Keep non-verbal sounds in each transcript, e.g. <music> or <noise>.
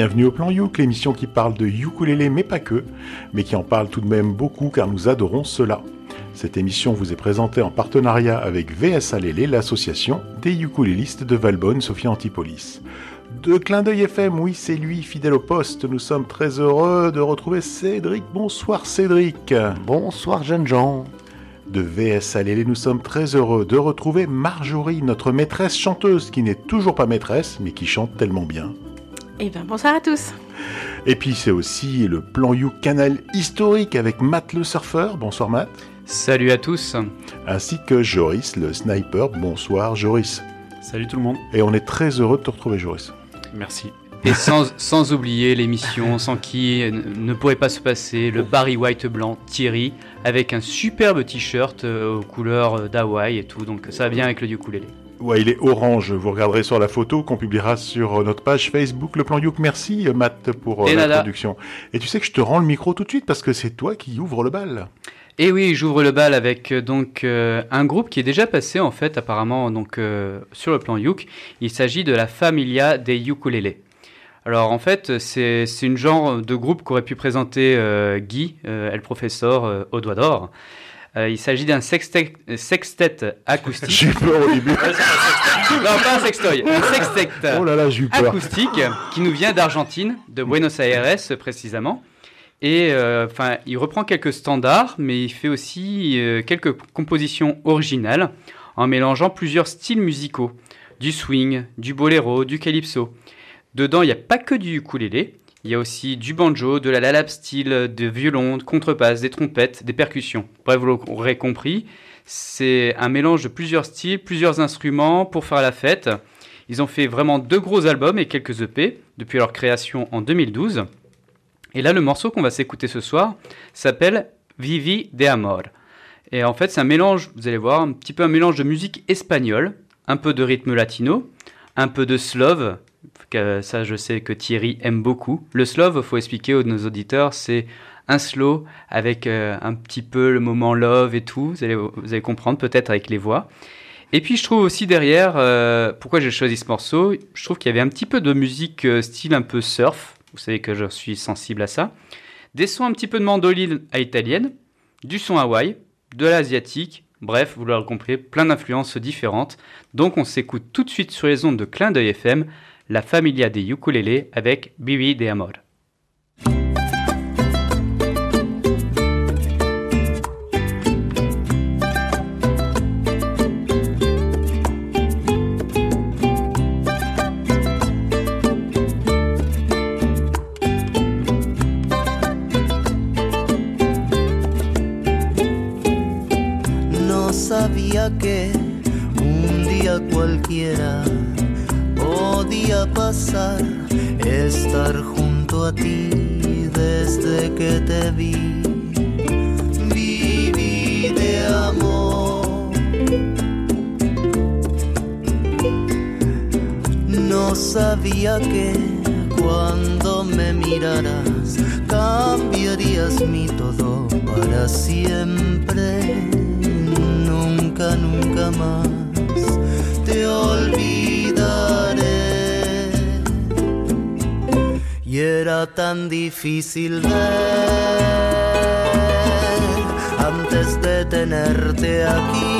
bienvenue au Plan Youk, l'émission qui parle de ukulélé mais pas que, mais qui en parle tout de même beaucoup car nous adorons cela. Cette émission vous est présentée en partenariat avec VS Alélé, l'association des ukulélistes de Valbonne, Sophie Antipolis. De clin d'œil FM, oui, c'est lui, fidèle au poste. Nous sommes très heureux de retrouver Cédric. Bonsoir Cédric. Bonsoir jeunes gens. De VS Alélé, nous sommes très heureux de retrouver Marjorie, notre maîtresse chanteuse, qui n'est toujours pas maîtresse, mais qui chante tellement bien. Eh bien, bonsoir à tous. Et puis c'est aussi le plan You Canal historique avec Matt le surfeur. Bonsoir Matt. Salut à tous. Ainsi que Joris le sniper. Bonsoir Joris. Salut tout le monde. Et on est très heureux de te retrouver Joris. Merci. Et sans, sans oublier l'émission <laughs> sans qui ne pourrait pas se passer, le Barry White blanc Thierry, avec un superbe t-shirt euh, aux couleurs d'Hawaï et tout, donc ça va bien avec le ukulélé. Ouais, il est orange. Vous regarderez sur la photo qu'on publiera sur notre page Facebook Le Plan Youk. Merci Matt pour nada. production. Et tu sais que je te rends le micro tout de suite parce que c'est toi qui ouvre le bal. Et oui, j'ouvre le bal avec euh, donc euh, un groupe qui est déjà passé en fait apparemment donc euh, sur le plan Yuk. Il s'agit de la Familia des ukulélés. Alors en fait, c'est c'est une genre de groupe qu'aurait pu présenter euh, Guy, euh, El Professeur euh, au doigt d'or. Euh, il s'agit d'un sextet, sextet acoustique. J'ai eu peur au début. non, pas un sextoy, un sextet Oh là là, acoustique qui nous vient d'Argentine, de Buenos Aires précisément. Et euh, enfin, il reprend quelques standards, mais il fait aussi euh, quelques compositions originales en mélangeant plusieurs styles musicaux, du swing, du boléro, du calypso. Dedans, il n'y a pas que du ukulélé, il y a aussi du banjo, de la lalap style, de violon, de contrebasse, des trompettes, des percussions. Bref, vous l'aurez compris, c'est un mélange de plusieurs styles, plusieurs instruments pour faire la fête. Ils ont fait vraiment deux gros albums et quelques EP depuis leur création en 2012. Et là, le morceau qu'on va s'écouter ce soir s'appelle Vivi de Amor. Et en fait, c'est un mélange, vous allez voir, un petit peu un mélange de musique espagnole, un peu de rythme latino, un peu de slove, que ça je sais que Thierry aime beaucoup. Le slove, faut expliquer aux nos auditeurs, c'est un slow avec euh, un petit peu le moment love et tout, vous allez, comprendre peut-être avec les voix. Et puis je trouve aussi derrière, euh, pourquoi j'ai choisi ce morceau, je trouve qu'il y avait un petit peu de musique euh, style un peu surf, vous savez que je suis sensible à ça, des sons un petit peu de mandoline à italienne, du son Hawaï, de l'asiatique, bref, vous l'aurez compris, plein d'influences différentes. Donc on s'écoute tout de suite sur les ondes de Clin d'œil FM, la Familia des ukulélés avec Bibi de Amor. Sabía que un día cualquiera pasar, estar junto a ti desde que te vi. Viví de amor. No sabía que cuando me miraras cambiarías mi todo para siempre. Nunca, nunca más te olvidaré. Y era tan difícil ver antes de tenerte aquí.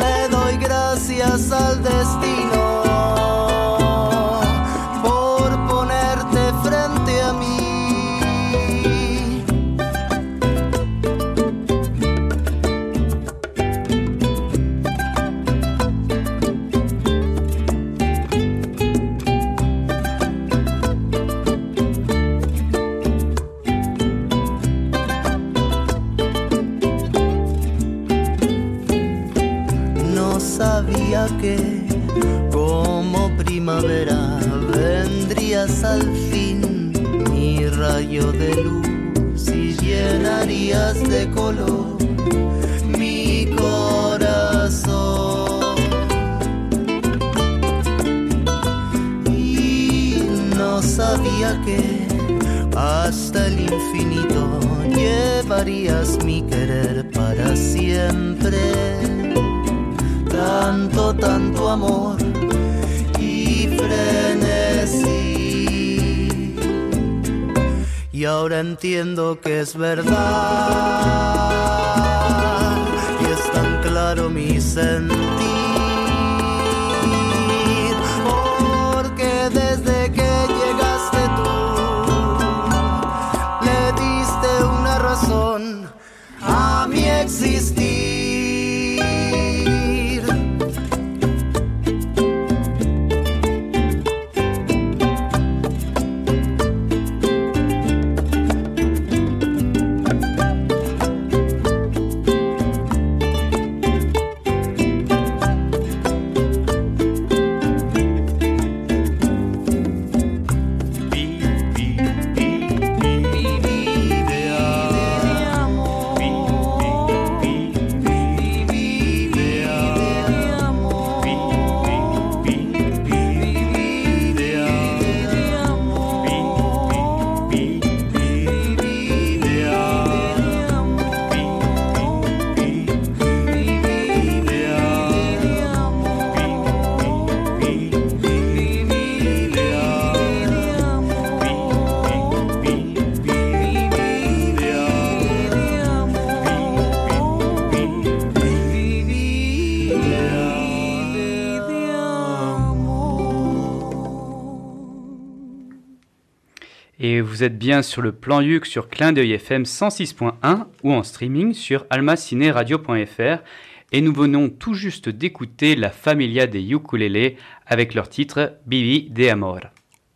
Le doy gracias al destino de color mi corazón. Y no sabía que hasta el infinito llevarías mi querer para siempre tanto, tanto amor y frenesí. ahora entiendo que es verdad. Vous êtes bien sur le plan Yuc sur Clin d'œil FM 106.1 ou en streaming sur almacineradio.fr. Et nous venons tout juste d'écouter la Familia des Ukulele avec leur titre Bibi de Amor.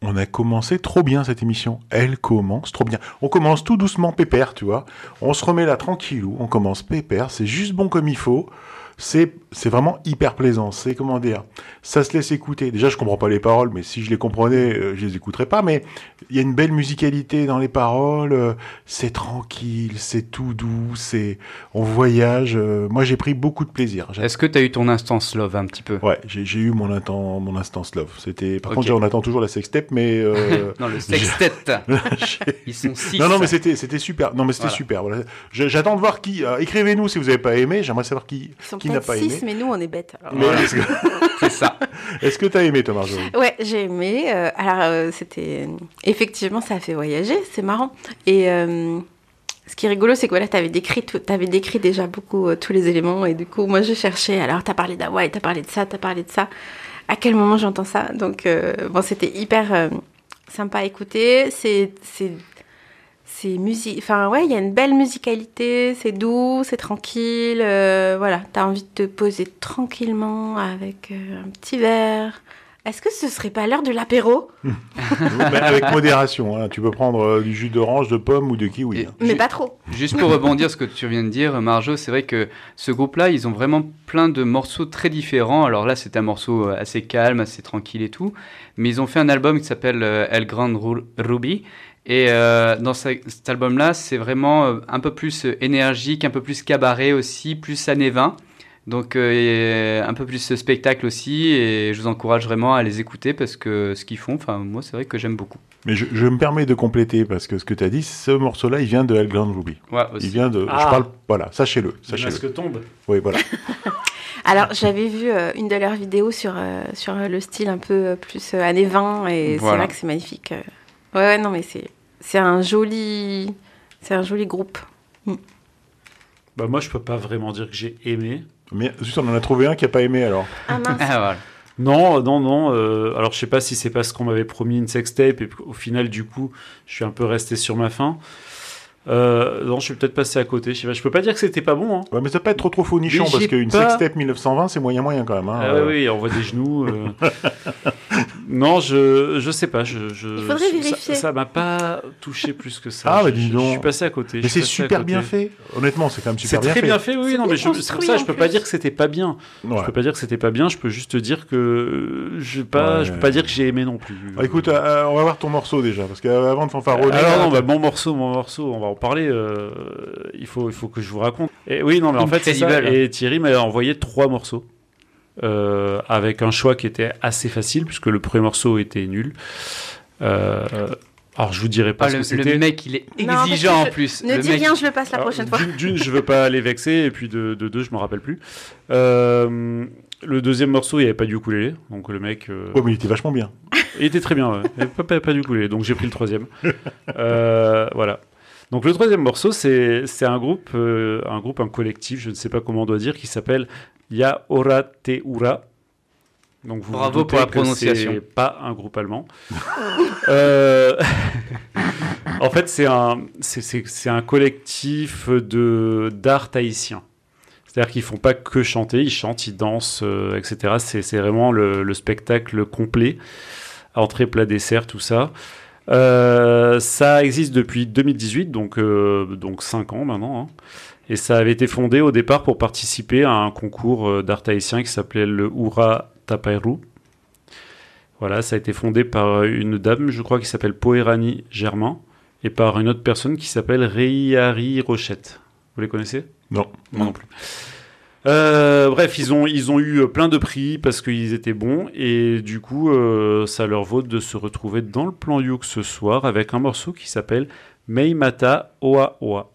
On a commencé trop bien cette émission. Elle commence trop bien. On commence tout doucement pépère, tu vois. On se remet là tranquillou. On commence pépère. C'est juste bon comme il faut. C'est, c'est vraiment hyper plaisant. C'est, comment dire, ça se laisse écouter. Déjà, je comprends pas les paroles, mais si je les comprenais, euh, je les écouterais pas. Mais il y a une belle musicalité dans les paroles. euh, c'est tranquille, c'est tout doux, c'est, on voyage. euh, moi, j'ai pris beaucoup de plaisir. Est-ce que tu as eu ton instance love un petit peu? Ouais, j'ai, eu mon instant, mon instance love. C'était, par contre, on attend toujours la sextape, mais, euh, <laughs> Non, le sextet. <laughs> Ils sont six. Non, non, mais c'était, c'était super. Non, mais c'était Voilà. super. Voilà. J'attends de voir qui. écrivez-nous si vous n'avez pas aimé. J'aimerais savoir qui, qui n'a pas aimé. 6, mais nous, on est bêtes. que, <laughs> C'est ça. est-ce que t'as aimé, Thomas Marjorie Ouais, j'ai aimé. euh, alors, euh, c'était. Effectivement, ça a fait voyager, c'est marrant. Et euh, ce qui est rigolo, c'est que voilà, t'avais décrit, tout- t'avais décrit déjà beaucoup tous les éléments. Et du coup, moi, je cherchais. Alors, t'as parlé d'Hawaï, t'as parlé de ça, t'as parlé de ça. À quel moment j'entends ça? Donc, bon, c'était hyper sympa à écouter. C'est. C'est musique, enfin ouais, il y a une belle musicalité, c'est doux, c'est tranquille, euh, voilà, t'as envie de te poser tranquillement avec euh, un petit verre. Est-ce que ce serait pas l'heure de l'apéro? <laughs> Mais Avec modération. Hein. Tu peux prendre euh, du jus d'orange, de pomme ou de kiwi. Hein. Mais pas trop. Juste pour rebondir sur ce que tu viens de dire, Marjo, c'est vrai que ce groupe-là, ils ont vraiment plein de morceaux très différents. Alors là, c'est un morceau euh, assez calme, assez tranquille et tout. Mais ils ont fait un album qui s'appelle euh, El Grand Ru- Ruby. Et euh, dans ce- cet album-là, c'est vraiment euh, un peu plus euh, énergique, un peu plus cabaret aussi, plus années 20. Donc euh, un peu plus spectacle aussi. Et je vous encourage vraiment à les écouter parce que ce qu'ils font, enfin moi, c'est vrai que j'aime beaucoup. Mais je, je me permets de compléter parce que ce que tu as dit, ce morceau-là, il vient de El Grand Ruby. Ouais, aussi. Il vient de. Ah. Je parle. Voilà, sachez-le. Le Sachez-le. masque tombe. Oui, voilà. <laughs> Alors, j'avais vu euh, une de leurs vidéos sur, euh, sur le style un peu plus euh, années 20 et c'est vrai que c'est magnifique. Euh. Ouais, ouais, non, mais c'est, c'est un joli, c'est un joli groupe. Bah moi, je peux pas vraiment dire que j'ai aimé. Mais juste, on en a trouvé un qui a pas aimé alors. Ah mince. <laughs> Ah, voilà. Non, non, non. euh, alors, je sais pas si c'est parce qu'on m'avait promis une sextape et au final, du coup, je suis un peu resté sur ma faim. Euh, non, je suis peut-être passé à côté. Je sais pas. Je peux pas dire que c'était pas bon. Hein. Ouais, mais ça peut pas être trop trop faux nichon Mais parce qu'une pas- sextape 1920, c'est moyen moyen quand même. Hein. Ah oui, oui, on voit des genoux. <laughs> euh. non, je, je sais pas. Je, je- Il faudrait ça- vérifier. Ça m'a pas touché plus que ça. Ah, bah, Je- dis donc. Je suis passé à côté. Mais c'est super bien fait. Honnêtement, c'est quand même C'est super bien très fait. bien fait, oui, C'est non, mais c'est pour ça, je peux pas dire que c'était pas bien. Ouais. Je peux pas dire que c'était pas bien, je peux juste te dire que je pas, Ouais. je peux pas dire que j'ai aimé non plus. Ah, écoute, euh, on va voir ton morceau déjà parce qu'avant de fanfaronner. alors là, non, bah, mon morceau, mon morceau, on va en parler. euh, il faut, il faut que je vous raconte. Et oui, non, mais en fait, c'est ça. Et Thierry m'a envoyé trois morceaux euh, avec un choix qui était assez facile puisque le premier morceau était nul. Euh, alors je vous dirai pas Ah, ce le, que c'était. le mec, il est Non, exigeant en plus. Ne le dis mec, rien, je le passe la Alors, prochaine fois. D'une, je veux pas les vexer, et puis de, de deux, je me rappelle plus. Euh, le deuxième morceau, il n'y avait pas du ukulélé, donc le mec. euh, Ouais, mais il était vachement bien. Il était très bien, ouais. Et pas, pas, pas du ukulélé, donc j'ai pris le troisième. Euh, voilà. Donc le troisième morceau, c'est c'est un groupe, euh, un groupe, un collectif, je ne sais pas comment on doit dire, qui s'appelle Ya Ora Te Ura. Donc vous Bravo vous pour la prononciation. Pas un groupe allemand. <laughs> Euh, en fait, c'est un, c'est- un collectif de d'art tahitien. C'est-à-dire qu'ils font pas que chanter, ils chantent, ils dansent, euh, etc. C'est c'est vraiment le, le spectacle complet, entrée, plat, dessert, tout ça. Euh, ça existe depuis 2018, donc euh, donc cinq ans maintenant. hein. Et ça avait été fondé au départ pour participer à un concours euh, d'art tahitien qui s'appelait le Ura Tapairu. Voilà, ça a été fondé par une dame, je crois, qui s'appelle Poerani Germain, et par une autre personne qui s'appelle Reiari Rochette. Vous les connaissez? Non. Moi non plus. Euh, bref, ils ont, eu plein de prix parce qu'ils étaient bons et du coup, euh, ça leur vaut de se retrouver dans le plan Youk ce soir avec un morceau qui s'appelle Meimata Oa Oa.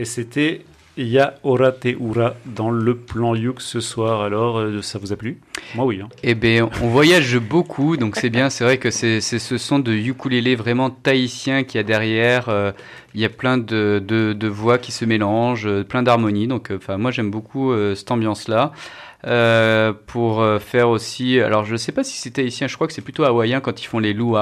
Et c'était Ora Te Ura dans le plan Youk ce soir. Alors, euh, ça vous a plu? Moi, oui. hein. Eh bien, on voyage beaucoup, donc c'est bien. C'est vrai que c'est ce son de ukulélé vraiment tahitien qu'il y a derrière. euh, Il y a plein de, voix qui se mélangent, euh, plein d'harmonies. Donc, enfin, moi, j'aime beaucoup cette ambiance-là. Pour faire aussi, alors je sais pas si c'est tahitien, je crois que c'est plutôt hawaïen quand ils font les luau.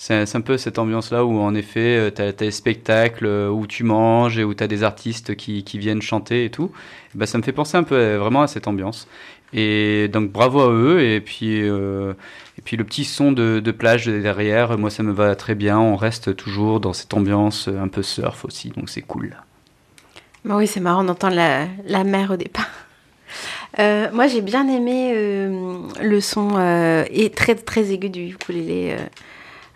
C'est un peu cette ambiance-là où en effet, tu as, des spectacles euh, où tu manges et où tu as des artistes qui, viennent chanter et tout. Bah, ça me fait penser un peu euh, vraiment à cette ambiance. Et donc bravo à eux. Et puis, euh, et puis le petit son de, plage derrière, moi ça me va très bien. On reste toujours dans cette ambiance euh, un peu surf aussi, donc c'est cool. Bah oui, c'est marrant d'entendre la, mer au départ. Euh, moi, j'ai bien aimé euh, le son euh, et très très aigu du ukulélé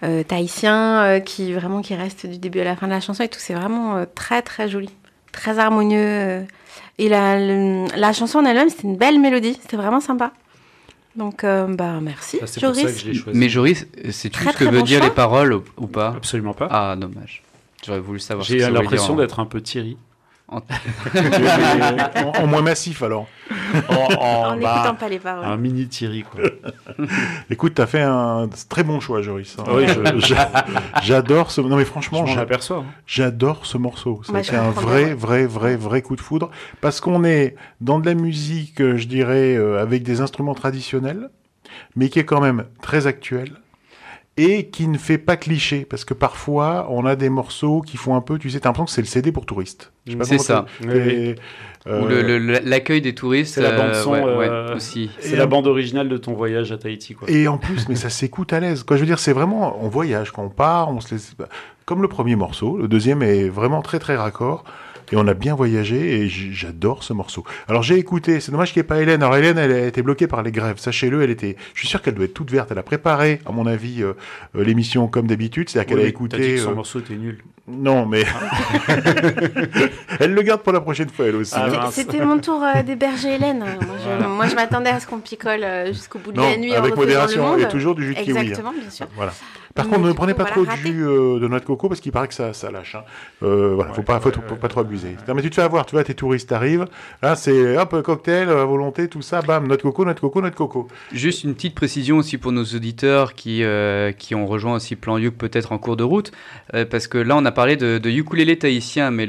euh, euh, tahitien euh, qui vraiment qui reste du début à la fin de la chanson et tout. C'est vraiment euh, très très joli, très harmonieux. euh. et la, le- la chanson en elle-même, c'était une belle mélodie. C'était vraiment sympa. Donc, euh, bah merci, Ça, C'est pour ça que Joris. je l'ai choisi. Mais Joris, sais-tu Très, ce que veut bon dire choix. les paroles ou, ou pas? Absolument pas. Ah, dommage. J'aurais voulu savoir ce que J'ai ça l'impression dire d'être un peu Thierry. En, en moins massif alors. En bah, n'écoutant pas les paroles. un mini Thierry, quoi. <laughs> Écoute, t'as fait un très bon choix, Joris. hein. Oui, <laughs> J'adore ce. Non mais franchement, hein. J'adore ce morceau. Bah, je un vrai, vrai, vrai, vrai coup de foudre. Parce qu'on est dans de la musique, euh, je dirais, euh, avec des instruments traditionnels, mais qui est quand même très actuelle et qui ne fait pas cliché. Parce que parfois, on a des morceaux qui font un peu, tu sais, t'as l'impression que c'est le CD pour touristes. C'est ça. Oui, euh, Ou le- le- l'accueil des touristes. C'est la euh, bande-son, ouais, ouais, euh, aussi. C'est la bande originale de ton voyage à Tahiti, quoi. Et en plus, mais ça s'écoute à l'aise. Quoi, je veux dire, c'est vraiment, on voyage quand on part, on se laisse, comme le premier morceau. Le deuxième est vraiment très très raccord. Et on a bien voyagé et j'adore ce morceau. Alors j'ai écouté, c'est dommage qu'il n'y ait pas Hélène. Alors Hélène, elle a été bloquée par les grèves. Sachez-le, elle était, je suis sûr qu'elle doit être toute verte. Elle a préparé, à mon avis, euh, euh, l'émission comme d'habitude. C'est-à-dire qu'elle Oui, a t'as dit écouté. que son euh, morceau était nul. Non, mais <laughs> elle le garde pour la prochaine fois, elle aussi. Ah. C'était- mon tour euh, d'héberger Hélène. Moi, je, Voilà. moi, je m'attendais à ce qu'on picole euh, jusqu'au bout de Non, la nuit avec modération le monde. et toujours du jus de kiwi. hein. Exactement, bien sûr. Voilà. Par Mais contre, ne prenez pas trop de jus euh, de noix de coco parce qu'il paraît que ça, ça lâche. Hein. Euh, voilà, faut pas, faut, ouais, faut ouais, pas trop abuser. Non, mais tu te fais avoir, tu vois, tes touristes arrivent. Là, c'est hop, cocktail, à volonté, tout ça, bam, noix de coco, noix de coco, noix de coco. Juste une petite précision aussi pour nos auditeurs qui, euh, qui ont rejoint aussi Plan Yuk peut-être en cours de route, euh, parce que là on a parlé de, de ukulélé tahitien, mais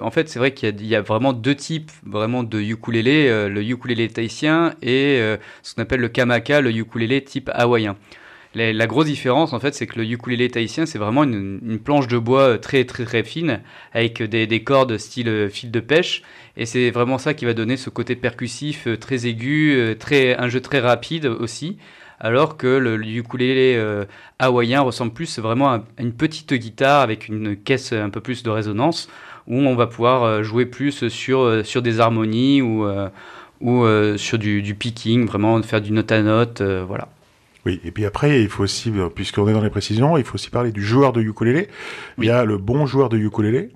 en fait c'est vrai qu'il y, a- a vraiment deux types vraiment de ukulélé, euh, le ukulélé tahitien et euh, ce qu'on appelle le kamaka, le ukulélé type hawaïen. La, grosse différence en fait c'est que le ukulélé tahitien c'est vraiment une, planche de bois euh, très très très fine avec des, des cordes style fil de pêche et c'est vraiment ça qui va donner ce côté percussif très aigu, un jeu très rapide aussi. Alors que le, le ukulélé euh, hawaïen ressemble plus vraiment à une petite guitare avec une caisse un peu plus de résonance où on va pouvoir euh, jouer plus sur, euh, sur des harmonies ou, euh, ou sur du, du picking, vraiment faire du note à note. voilà. Oui, et puis après, il faut aussi, puisqu'on est dans les précisions, il faut aussi parler du joueur de ukulélé. Il y a le bon joueur de ukulélé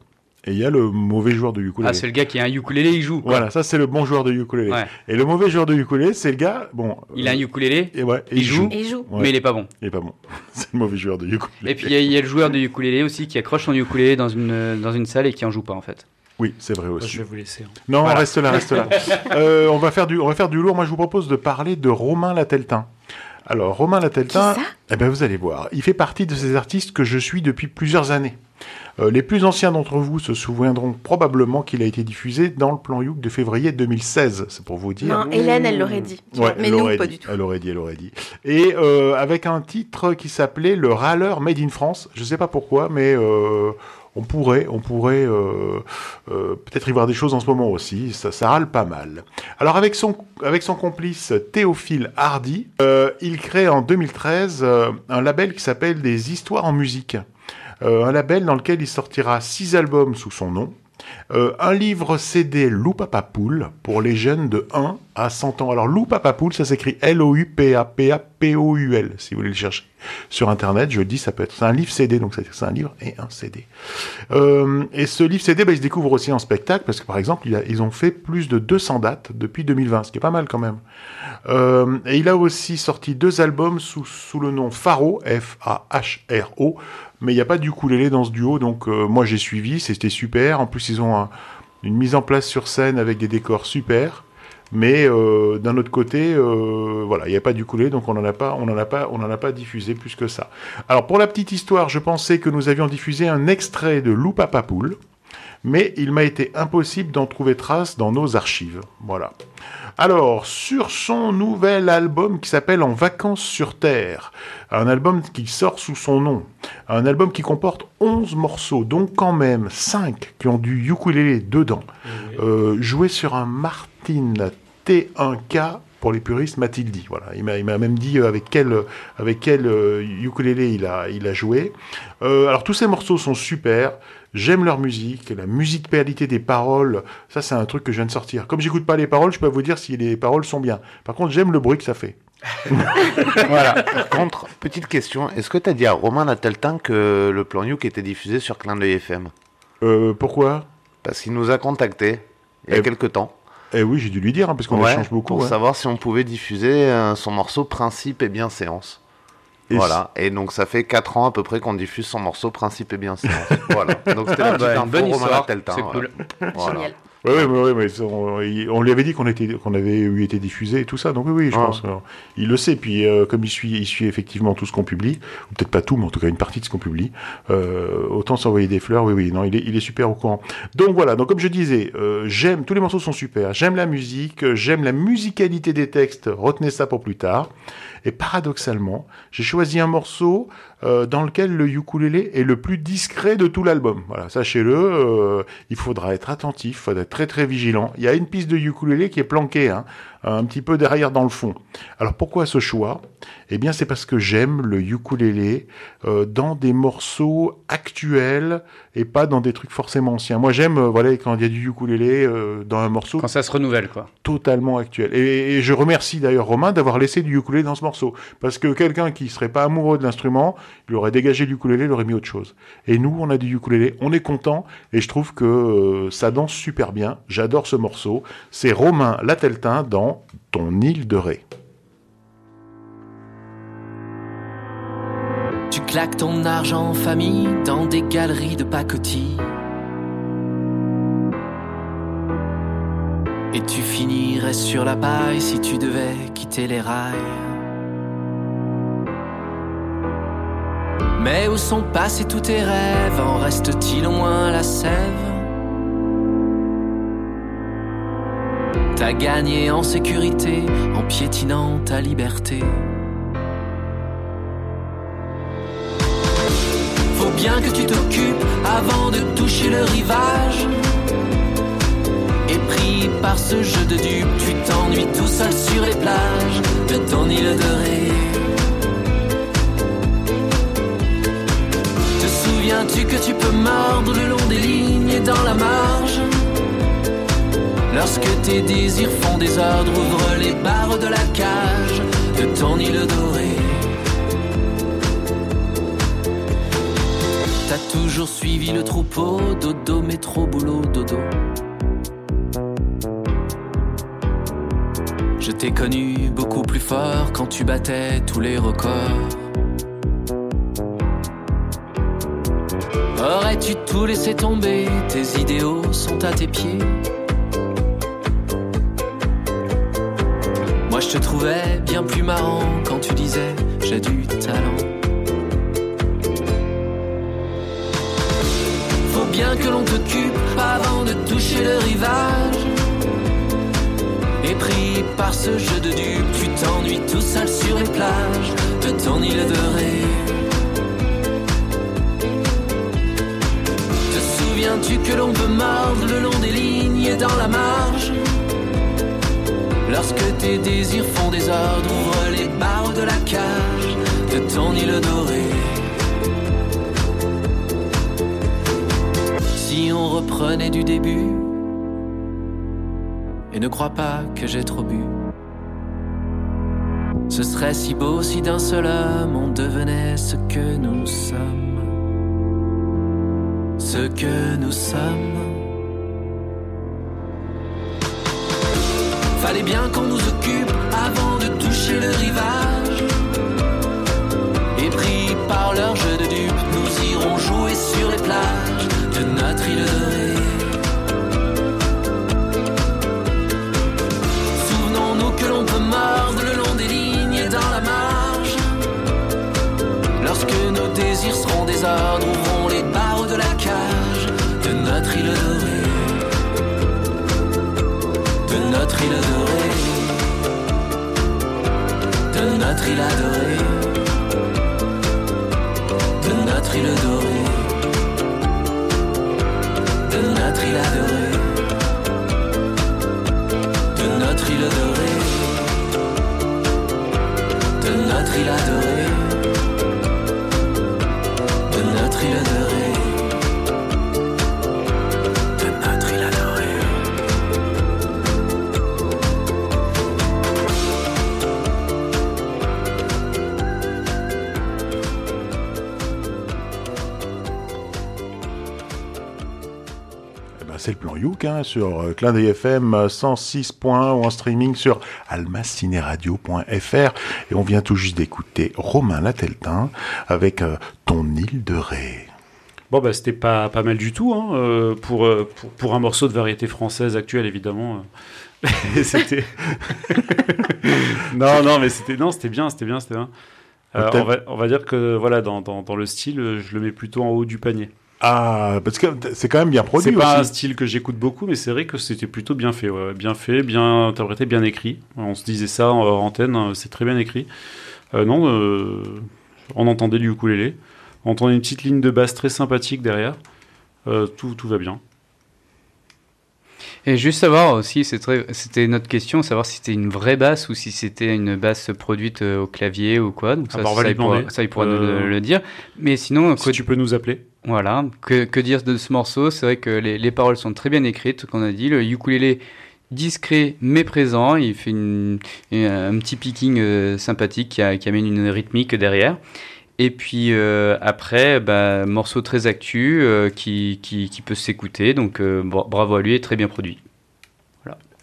et il y a le mauvais joueur de ukulélé. Ah, c'est le gars qui a un ukulélé, il joue. quoi. Voilà, ça c'est le bon joueur de ukulélé. Ouais. Et le mauvais joueur de ukulélé, c'est le gars, bon. Il a un euh, ukulélé, et ouais, et il joue. Et il joue. Ouais. mais il est pas bon. Il est pas bon. <laughs> c'est le mauvais joueur de ukulélé. Et puis il y, a- il y a le joueur de ukulélé aussi qui accroche son ukulélé dans une, dans une salle et qui en joue pas en fait. Oui, c'est vrai Moi, aussi. je vais vous laisser. hein. Non, Voilà. reste là, reste là. <laughs> Euh, on va faire du, on va faire du lourd. Moi, je vous propose de parler de Romain Lateltin. Alors, Romain Lateltin, Qui ça? eh ben, vous allez voir. Il fait partie de ces artistes que je suis depuis plusieurs années. Euh, les plus anciens d'entre vous se souviendront probablement qu'il a été diffusé dans le plan Youk de février 2016. C'est pour vous dire. Non, Hélène, elle l'aurait dit. Ouais, mais elle nous, aurait pas dit, du tout. Elle aurait dit, elle aurait dit. Et euh, avec un titre qui s'appelait Le râleur Made in France. Je sais pas pourquoi, mais euh, on pourrait, on pourrait euh, euh, peut-être y voir des choses en ce moment aussi. Ça, ça râle pas mal. Alors avec son, avec son complice Théophile Hardy, euh, il crée en 2013 euh, un label qui s'appelle Des Histoires en musique. Euh, un label dans lequel il sortira six albums sous son nom. Euh, un livre CD Lou Papa Poule pour les jeunes de 1 à 100 ans. Alors Lou Papa Poule, ça s'écrit L-O-U-P-A-P-A-P-O-U-L, si vous voulez le chercher sur Internet. Je le dis, ça peut être c'est un livre CD, donc c'est un livre et un CD. Euh, et ce livre CD, bah, il se découvre aussi en spectacle, parce que par exemple, ils ont fait plus de 200 dates depuis 2020, ce qui est pas mal quand même. Et il a aussi sorti deux albums sous, sous le nom Faro, F-A-H-R-O, mais il n'y a pas du ukulélé dans ce duo, donc euh, moi j'ai suivi, c'était super. En plus, ils ont un, une mise en place sur scène avec des décors super. Mais euh, d'un autre côté, euh, voilà, il n'y a pas d'ukulélé, donc on n'en a pas, on en a pas, on a pas diffusé plus que ça. Alors pour la petite histoire, je pensais que nous avions diffusé un extrait de Loupa Papoule, mais il m'a été impossible d'en trouver trace dans nos archives. Voilà. Alors, sur son nouvel album qui s'appelle En vacances sur Terre, un album qui sort sous son nom, un album qui comporte 11 morceaux, donc quand même 5 qui ont du ukulélé dedans, euh, joué sur un Martin T1K pour les puristes, m'a-t-il dit. Voilà, il m'a, même dit euh, avec quel, avec quel euh, ukulélé il a, il a joué. Euh, alors tous ces morceaux sont super. J'aime leur musique, la musicalité des paroles. Ça, c'est un truc que je viens de sortir. Comme j'écoute pas les paroles, je peux vous dire si les paroles sont bien. Par contre, j'aime le bruit que ça fait. <laughs> Voilà. Par contre, petite question. Est-ce que tu as dit à Romain Nateltin que le plan Youk était diffusé sur Clin d'œil FM Euh, pourquoi? Parce qu'il nous a contactés il y a Eh- quelques temps. Eh oui, j'ai dû lui dire, hein, parce qu'on Ouais, échange beaucoup. Pour hein. savoir si on pouvait diffuser euh, son morceau Principe et bien séance. Et voilà. Et donc ça fait 4 ans à peu près qu'on diffuse son morceau Principe et bien <laughs> voilà. Donc c'était la Ah, petite bah, bonne histoire, c'est cool. Voilà. Génial. Oui, oui, oui, mais on, lui avait dit qu'on était, qu'on avait eu été diffusé et tout ça, donc oui, oui, je Ah. pense. il le sait, puis euh, comme il suit, il suit effectivement tout ce qu'on publie, ou peut-être pas tout, mais en tout cas une partie de ce qu'on publie, euh, autant s'envoyer des fleurs, oui, oui, non, il est, il est super au courant. Donc voilà, donc comme je disais, euh, j'aime, tous les morceaux sont super, j'aime la musique, j'aime la musicalité des textes, retenez ça pour plus tard. Et paradoxalement, j'ai choisi un morceau euh, dans lequel le ukulélé est le plus discret de tout l'album. Voilà, sachez-le, euh, il faudra être attentif, il faudra être très très vigilant. Il y a une piste de ukulélé qui est planquée, hein, un petit peu derrière dans le fond. Alors pourquoi ce choix? Eh bien c'est parce que j'aime le ukulélé euh, dans des morceaux actuels et pas dans des trucs forcément anciens. Moi j'aime, euh, voilà, quand il y a du ukulélé euh, dans un morceau Quand ça se renouvelle, quoi. totalement actuel. Et, et je remercie d'ailleurs Romain d'avoir laissé du ukulélé dans ce morceau. Parce que quelqu'un qui serait pas amoureux de l'instrument, il aurait dégagé du ukulélé, il aurait mis autre chose. Et nous, on a du ukulélé, on est content, et je trouve que ça danse super bien. J'adore ce morceau. C'est Romain Lateltin dans Ton île de Ré. Tu claques ton argent en famille dans des galeries de pacotille. Et tu finirais sur la paille si tu devais quitter les rails. Mais où sont passés tous tes rêves? En reste-t-il au la sève? T'as gagné en sécurité en piétinant ta liberté. Bien que tu t'occupes avant de toucher le rivage. Et pris par ce jeu de dupes, tu t'ennuies tout seul sur les plages de ton île de Ré. Te souviens-tu que tu peux mordre le long des lignes et dans la marge? Lorsque tes désirs font des ordres, ouvre les barres de la cage de ton île dorée. T'as toujours suivi le troupeau, dodo, métro, boulot, dodo. Je t'ai connu beaucoup plus fort quand tu battais tous les records. Aurais-tu tout laissé tomber? Tes idéaux sont à tes pieds. Moi je te trouvais bien plus marrant quand tu disais j'ai du talent. Bien que l'on t'occupe avant de toucher le rivage. Et pris par ce jeu de dupes, tu t'ennuies tout seul sur les plages de ton île de Ré. Te souviens-tu que l'on peut mordre le long des lignes et dans la marge? Lorsque tes désirs font des ordres, ouvre les barres de la cage de ton île dorée. Si on reprenait du début, et ne crois pas que j'ai trop bu. Ce serait si beau si d'un seul homme on devenait ce que nous sommes. Ce que nous sommes. Fallait bien qu'on nous occupe avant de toucher le rivage. Et pris par leur jeu de dupes, nous irons jouer sur les plages de notre île dorée. Souvenons-nous que l'on peut mordre le long des lignes et dans la marge. Lorsque nos désirs seront des ouvrons les barreaux de la cage de notre île dorée. De notre île dorée. De notre île adorée. De notre île dorée. Notre île adorée. De notre île dorée. De notre île adorée. C'est le plan Youk hein, sur euh, Clin d'œil FM euh, 106.1 ou en streaming sur almacineradio.fr et on vient tout juste d'écouter Romain Lateltin avec euh, Ton île de Ré. Bon, bah, c'était pas, pas mal du tout, hein, euh, pour, pour, pour un morceau de variété française actuelle, évidemment. <laughs> c'était. <laughs> non, non, mais c'était non, c'était bien, c'était bien, c'était bien. Euh, on, va, on va dire que voilà, dans, dans, dans le style, je le mets plutôt en haut du panier. Ah, parce que c'est quand même bien C'est produit pas un style que j'écoute beaucoup, mais c'est vrai que c'était plutôt bien fait, ouais. bien fait, bien interprété, bien écrit. On se disait ça en antenne, hein, c'est très bien écrit. Euh, non, euh, on entendait du ukulélé, on entendait une petite ligne de basse très sympathique derrière. Euh, tout, tout va bien. Et juste savoir aussi, c'était notre question, savoir si c'était une vraie basse ou si c'était une basse produite euh, au clavier ou quoi. Donc Ah ça, bah, ça, il pourra, demander. ça, il pourra nous Euh, le, le dire. Mais sinon, Si tu peux nous appeler. voilà, que, que dire de ce morceau? C'est vrai que les, les paroles sont très bien écrites, qu'on a dit. Le ukulélé discret mais présent, il fait une- une- un petit picking euh, sympathique qui, a- qui amène une rythmique derrière. Et puis euh, après, bah, morceau très actu euh, qui, qui, qui peut s'écouter. Donc euh, bra- bravo à lui et très bien produit.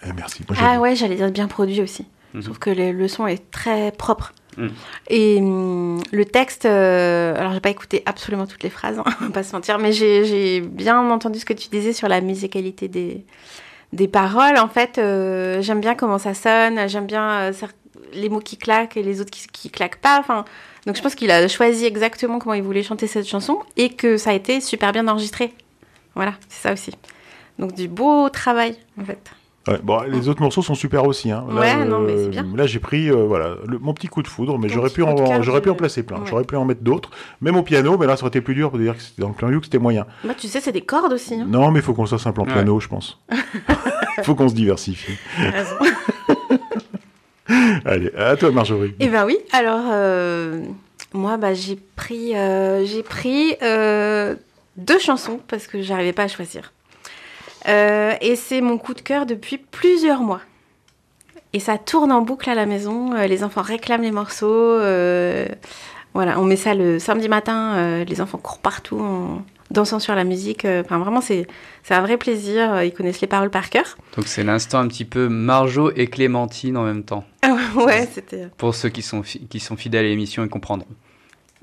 Eh, merci. Moi, Ah ouais, j'allais dire bien produit aussi. Mhm. Je trouve que le, le son est très propre. Mhm. Et hum, le texte, euh, alors j'ai pas écouté absolument toutes les phrases, hein, <laughs> on va pas se mentir, mais j'ai j'ai bien entendu ce que tu disais sur la musicalité des, des paroles. En fait, euh, j'aime bien comment ça sonne, j'aime bien euh, les mots qui claquent et les autres qui, qui claquent pas. Enfin, donc je pense qu'il a choisi exactement comment il voulait chanter cette chanson et que ça a été super bien enregistré. Voilà, c'est ça aussi. Donc du beau travail en fait. Ouais, bon, les autres morceaux sont super aussi. Hein. Ouais, non, mais c'est bien. Là, j'ai pris euh, voilà, le- mon petit coup de foudre, mais j'aurais pu, en, cœur j'aurais pu en placer plein. Ouais. J'aurais pu en mettre d'autres, même au piano, mais là, ça aurait été plus dur pour dire que c'était dans le plan Youk, c'était moyen. Bah, tu sais, c'est des cordes aussi. Hein. Non, mais il faut qu'on soit simple en Ouais. piano, je pense. Il <laughs> faut qu'on se diversifie. <laughs> Allez, à toi, Marjorie. Eh ben oui. Alors euh, moi, bah, j'ai pris, euh, euh, deux chansons parce que j'arrivais pas à choisir. Et c'est mon coup de cœur depuis plusieurs mois. Et ça tourne en boucle à la maison. les enfants réclament les morceaux. voilà, on met ça le samedi matin. les enfants courent partout dansant sur la musique. euh, Enfin, vraiment, c'est un vrai plaisir. euh, Ils connaissent les paroles par cœur. Donc c'est l'instant un petit peu Marjo et Clémentine en même temps. ouais, c'était. Pour ceux qui sont, qui sont fidèles à l'émission et comprendront.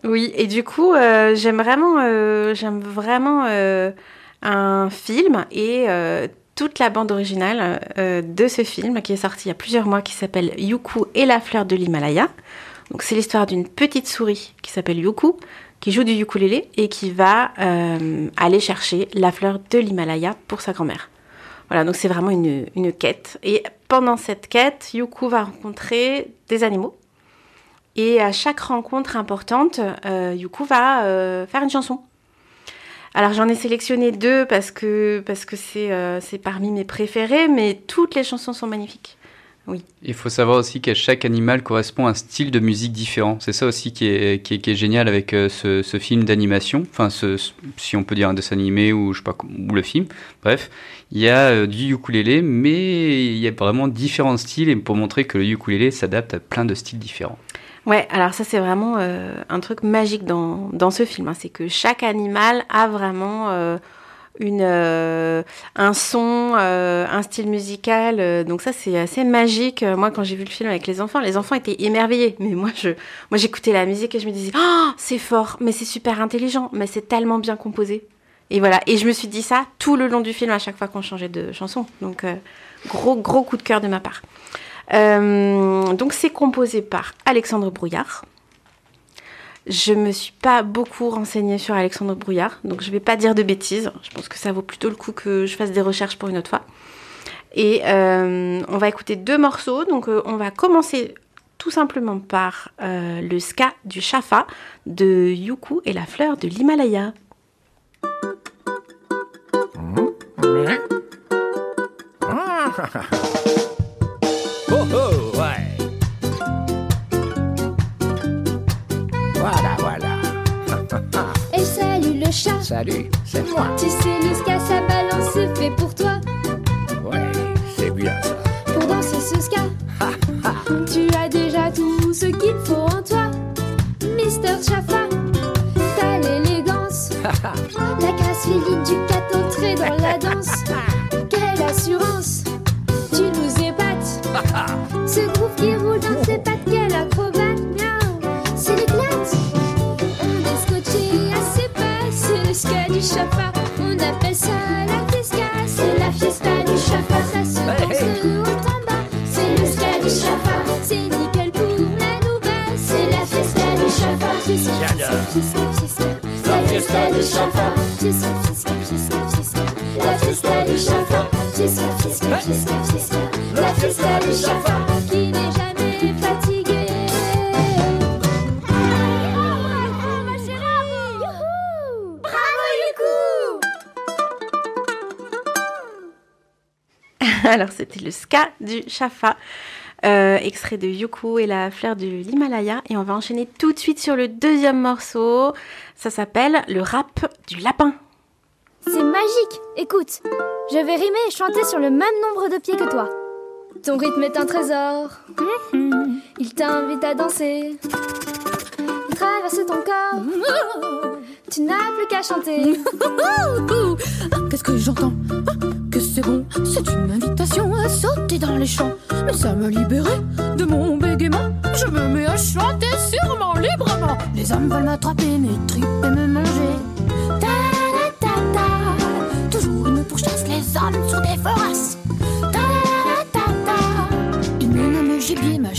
Oui, et du coup, euh, j'aime vraiment, euh, j'aime vraiment euh, un film et euh, toute la bande originale euh, de ce film qui est sorti il y a plusieurs mois, qui s'appelle Yuku et la fleur de l'Himalaya. Donc, c'est l'histoire d'une petite souris qui s'appelle Yuku, qui joue du ukulélé et qui va euh, aller chercher la fleur de l'Himalaya pour sa grand-mère. Voilà, donc c'est vraiment une, une quête. Et pendant cette quête, Yuku va rencontrer des animaux. Et à chaque rencontre importante, euh, Yuku va euh, faire une chanson. Alors j'en ai sélectionné deux parce que parce que c'est euh, parmi mes préférés, mais toutes les chansons sont magnifiques. Il faut savoir aussi que chaque animal correspond à un style de musique différent. C'est ça aussi qui est, qui est, qui est génial avec euh, ce, ce film d'animation. Enfin, ce, si on peut dire un dessin animé ou je sais pas ou le film. Bref, il y a euh, du ukulélé, mais il y a vraiment différents styles et pour montrer que le ukulélé s'adapte à plein de styles différents. Ouais, alors ça c'est vraiment euh, un truc magique dans, dans ce film. hein. C'est que chaque animal a vraiment euh, euh, un son, euh, un style musical. euh, donc ça c'est assez magique. Moi quand j'ai vu le film avec les enfants, les enfants étaient émerveillés. Mais moi je, moi j'écoutais la musique et je me disais, oh, c'est fort, mais c'est super intelligent, mais c'est tellement bien composé. Et voilà. Et je me suis dit ça tout le long du film à chaque fois qu'on changeait de chanson. Donc gros gros coup de cœur de ma part. Donc c'est composé par Alexandre Brouillard. Je me suis pas beaucoup renseignée sur Alexandre Brouillard, donc je vais pas dire de bêtises. Je pense que ça vaut plutôt le coup que je fasse des recherches pour une autre fois. Et euh, on va écouter deux morceaux. Donc euh, on va commencer tout simplement par euh, le ska du Shafa de Yuku et la fleur de l'Himalaya. Oh <laughs> salut c'est moi. Tu sais, le ska, ça balance, c'est fait pour toi. Ouais, c'est bien ça. Pour danser ce ska, <laughs> tu as déjà tout ce qu'il faut en toi. Mister Chafa, t'as l'élégance, <laughs> la grâce féline du cat entrée dans la danse. <laughs> Quelle assurance, Chafa. On appelle ça la fiesta, c'est la fiesta du Chafa. Ça se danse de haut en bas, c'est le ska du Chafa. C'est nickel pour la nouvelle, c'est la fiesta du Chafa. Fiesta, fiesta, fiesta, la fiesta du Chafa. Fiesta, fiesta, fiesta, fiesta, la fiesta du Chafa. Fiesta, fiesta, fiesta, fiesta, la fiesta du Chafa. Alors c'était le ska du Shafa, euh, extrait de Yuku et la fleur de l'Himalaya. Et on va enchaîner tout de suite sur le deuxième morceau. Ça s'appelle le rap du lapin. C'est magique Écoute, je vais rimer et chanter sur le même nombre de pieds que toi. Ton rythme est un trésor. Il t'invite à danser. Il traverse ton corps. Tu n'as plus qu'à chanter. <laughs> Qu'est-ce que j'entends? Que c'est bon, c'est une invitation à sauter dans les champs. Mais ça me libérait de mon bégaiement. Je me mets à chanter sûrement librement. Les hommes veulent m'attraper, mes tripes et me manger. Ta-da-da-da. Toujours ils me pourchassent, les hommes sont des voraces.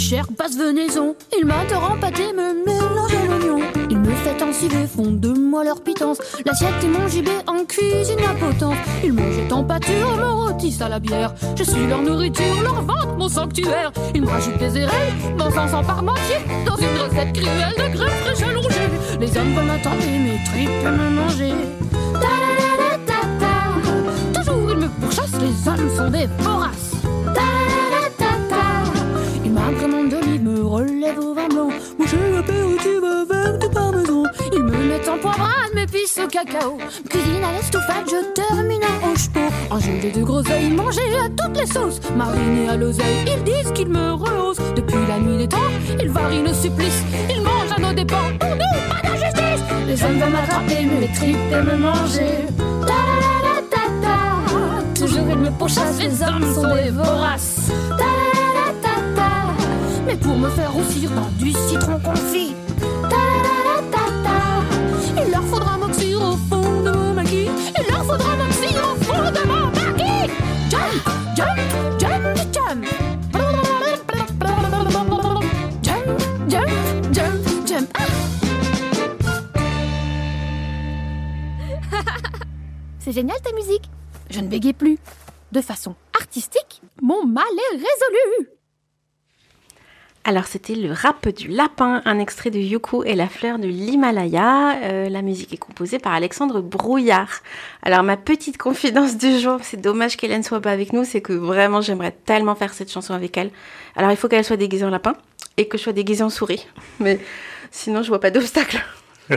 Chère basse venaison. Ils m'adorent pâté, me mélangent à l'oignon. Ils me font ensiler, font de moi leur pitance. L'assiette et mon gibet en cuisine la potence. Ils jettent en pâture, me rôtissent à la bière. Je suis leur nourriture, leur ventre, mon sanctuaire. Ils me rajoutent des érelles, d'encens par moitié. Dans une recette cruelle de graines fraîches allongées. Les hommes veulent m'attraper, mes tripes me manger. Ta-da-da-da-da. Toujours ils me pourchassent, les hommes sont des voraces. Manger l'apéritif avec du parmesan. Ils me mettent en poivrade, m'épices au cacao. Cuisine à l'estouffade, je termine en hoche-pot. En gelée de groseille, manger à toutes les sauces. Mariné à l'oseille, ils disent qu'ils me rehaussent. Depuis la nuit des temps, ils varient nos supplices. Ils mangent à nos dépens. Pour nous, pas d'injustice. Les hommes veulent m'attraper, mes tripes et me manger. Ta-da-da-da-da. Toujours ils me pourchassent, les hommes sont des voraces. Mais pour me faire roussir dans du citron confit. Il leur faudra m'oxyre au fond de mon maquis. Il leur faudra m'oxyre au fond de mon maquis. Jump, jump, jump, jump. Jump, jump, jump, jump. Ah <laughs> C'est génial ta musique. Je ne bégayais plus. De façon artistique, mon mal est résolu. Alors c'était le rap du lapin, un extrait de Yuku et la fleur de l'Himalaya. Euh, la musique est composée par Alexandre Brouillard. Alors ma petite confidence du jour, c'est dommage qu'Hélène soit pas avec nous, c'est que vraiment j'aimerais tellement faire cette chanson avec elle. Alors il faut qu'elle soit déguisée en lapin et que je sois déguisée en souris. Mais sinon je vois pas d'obstacle. <laughs>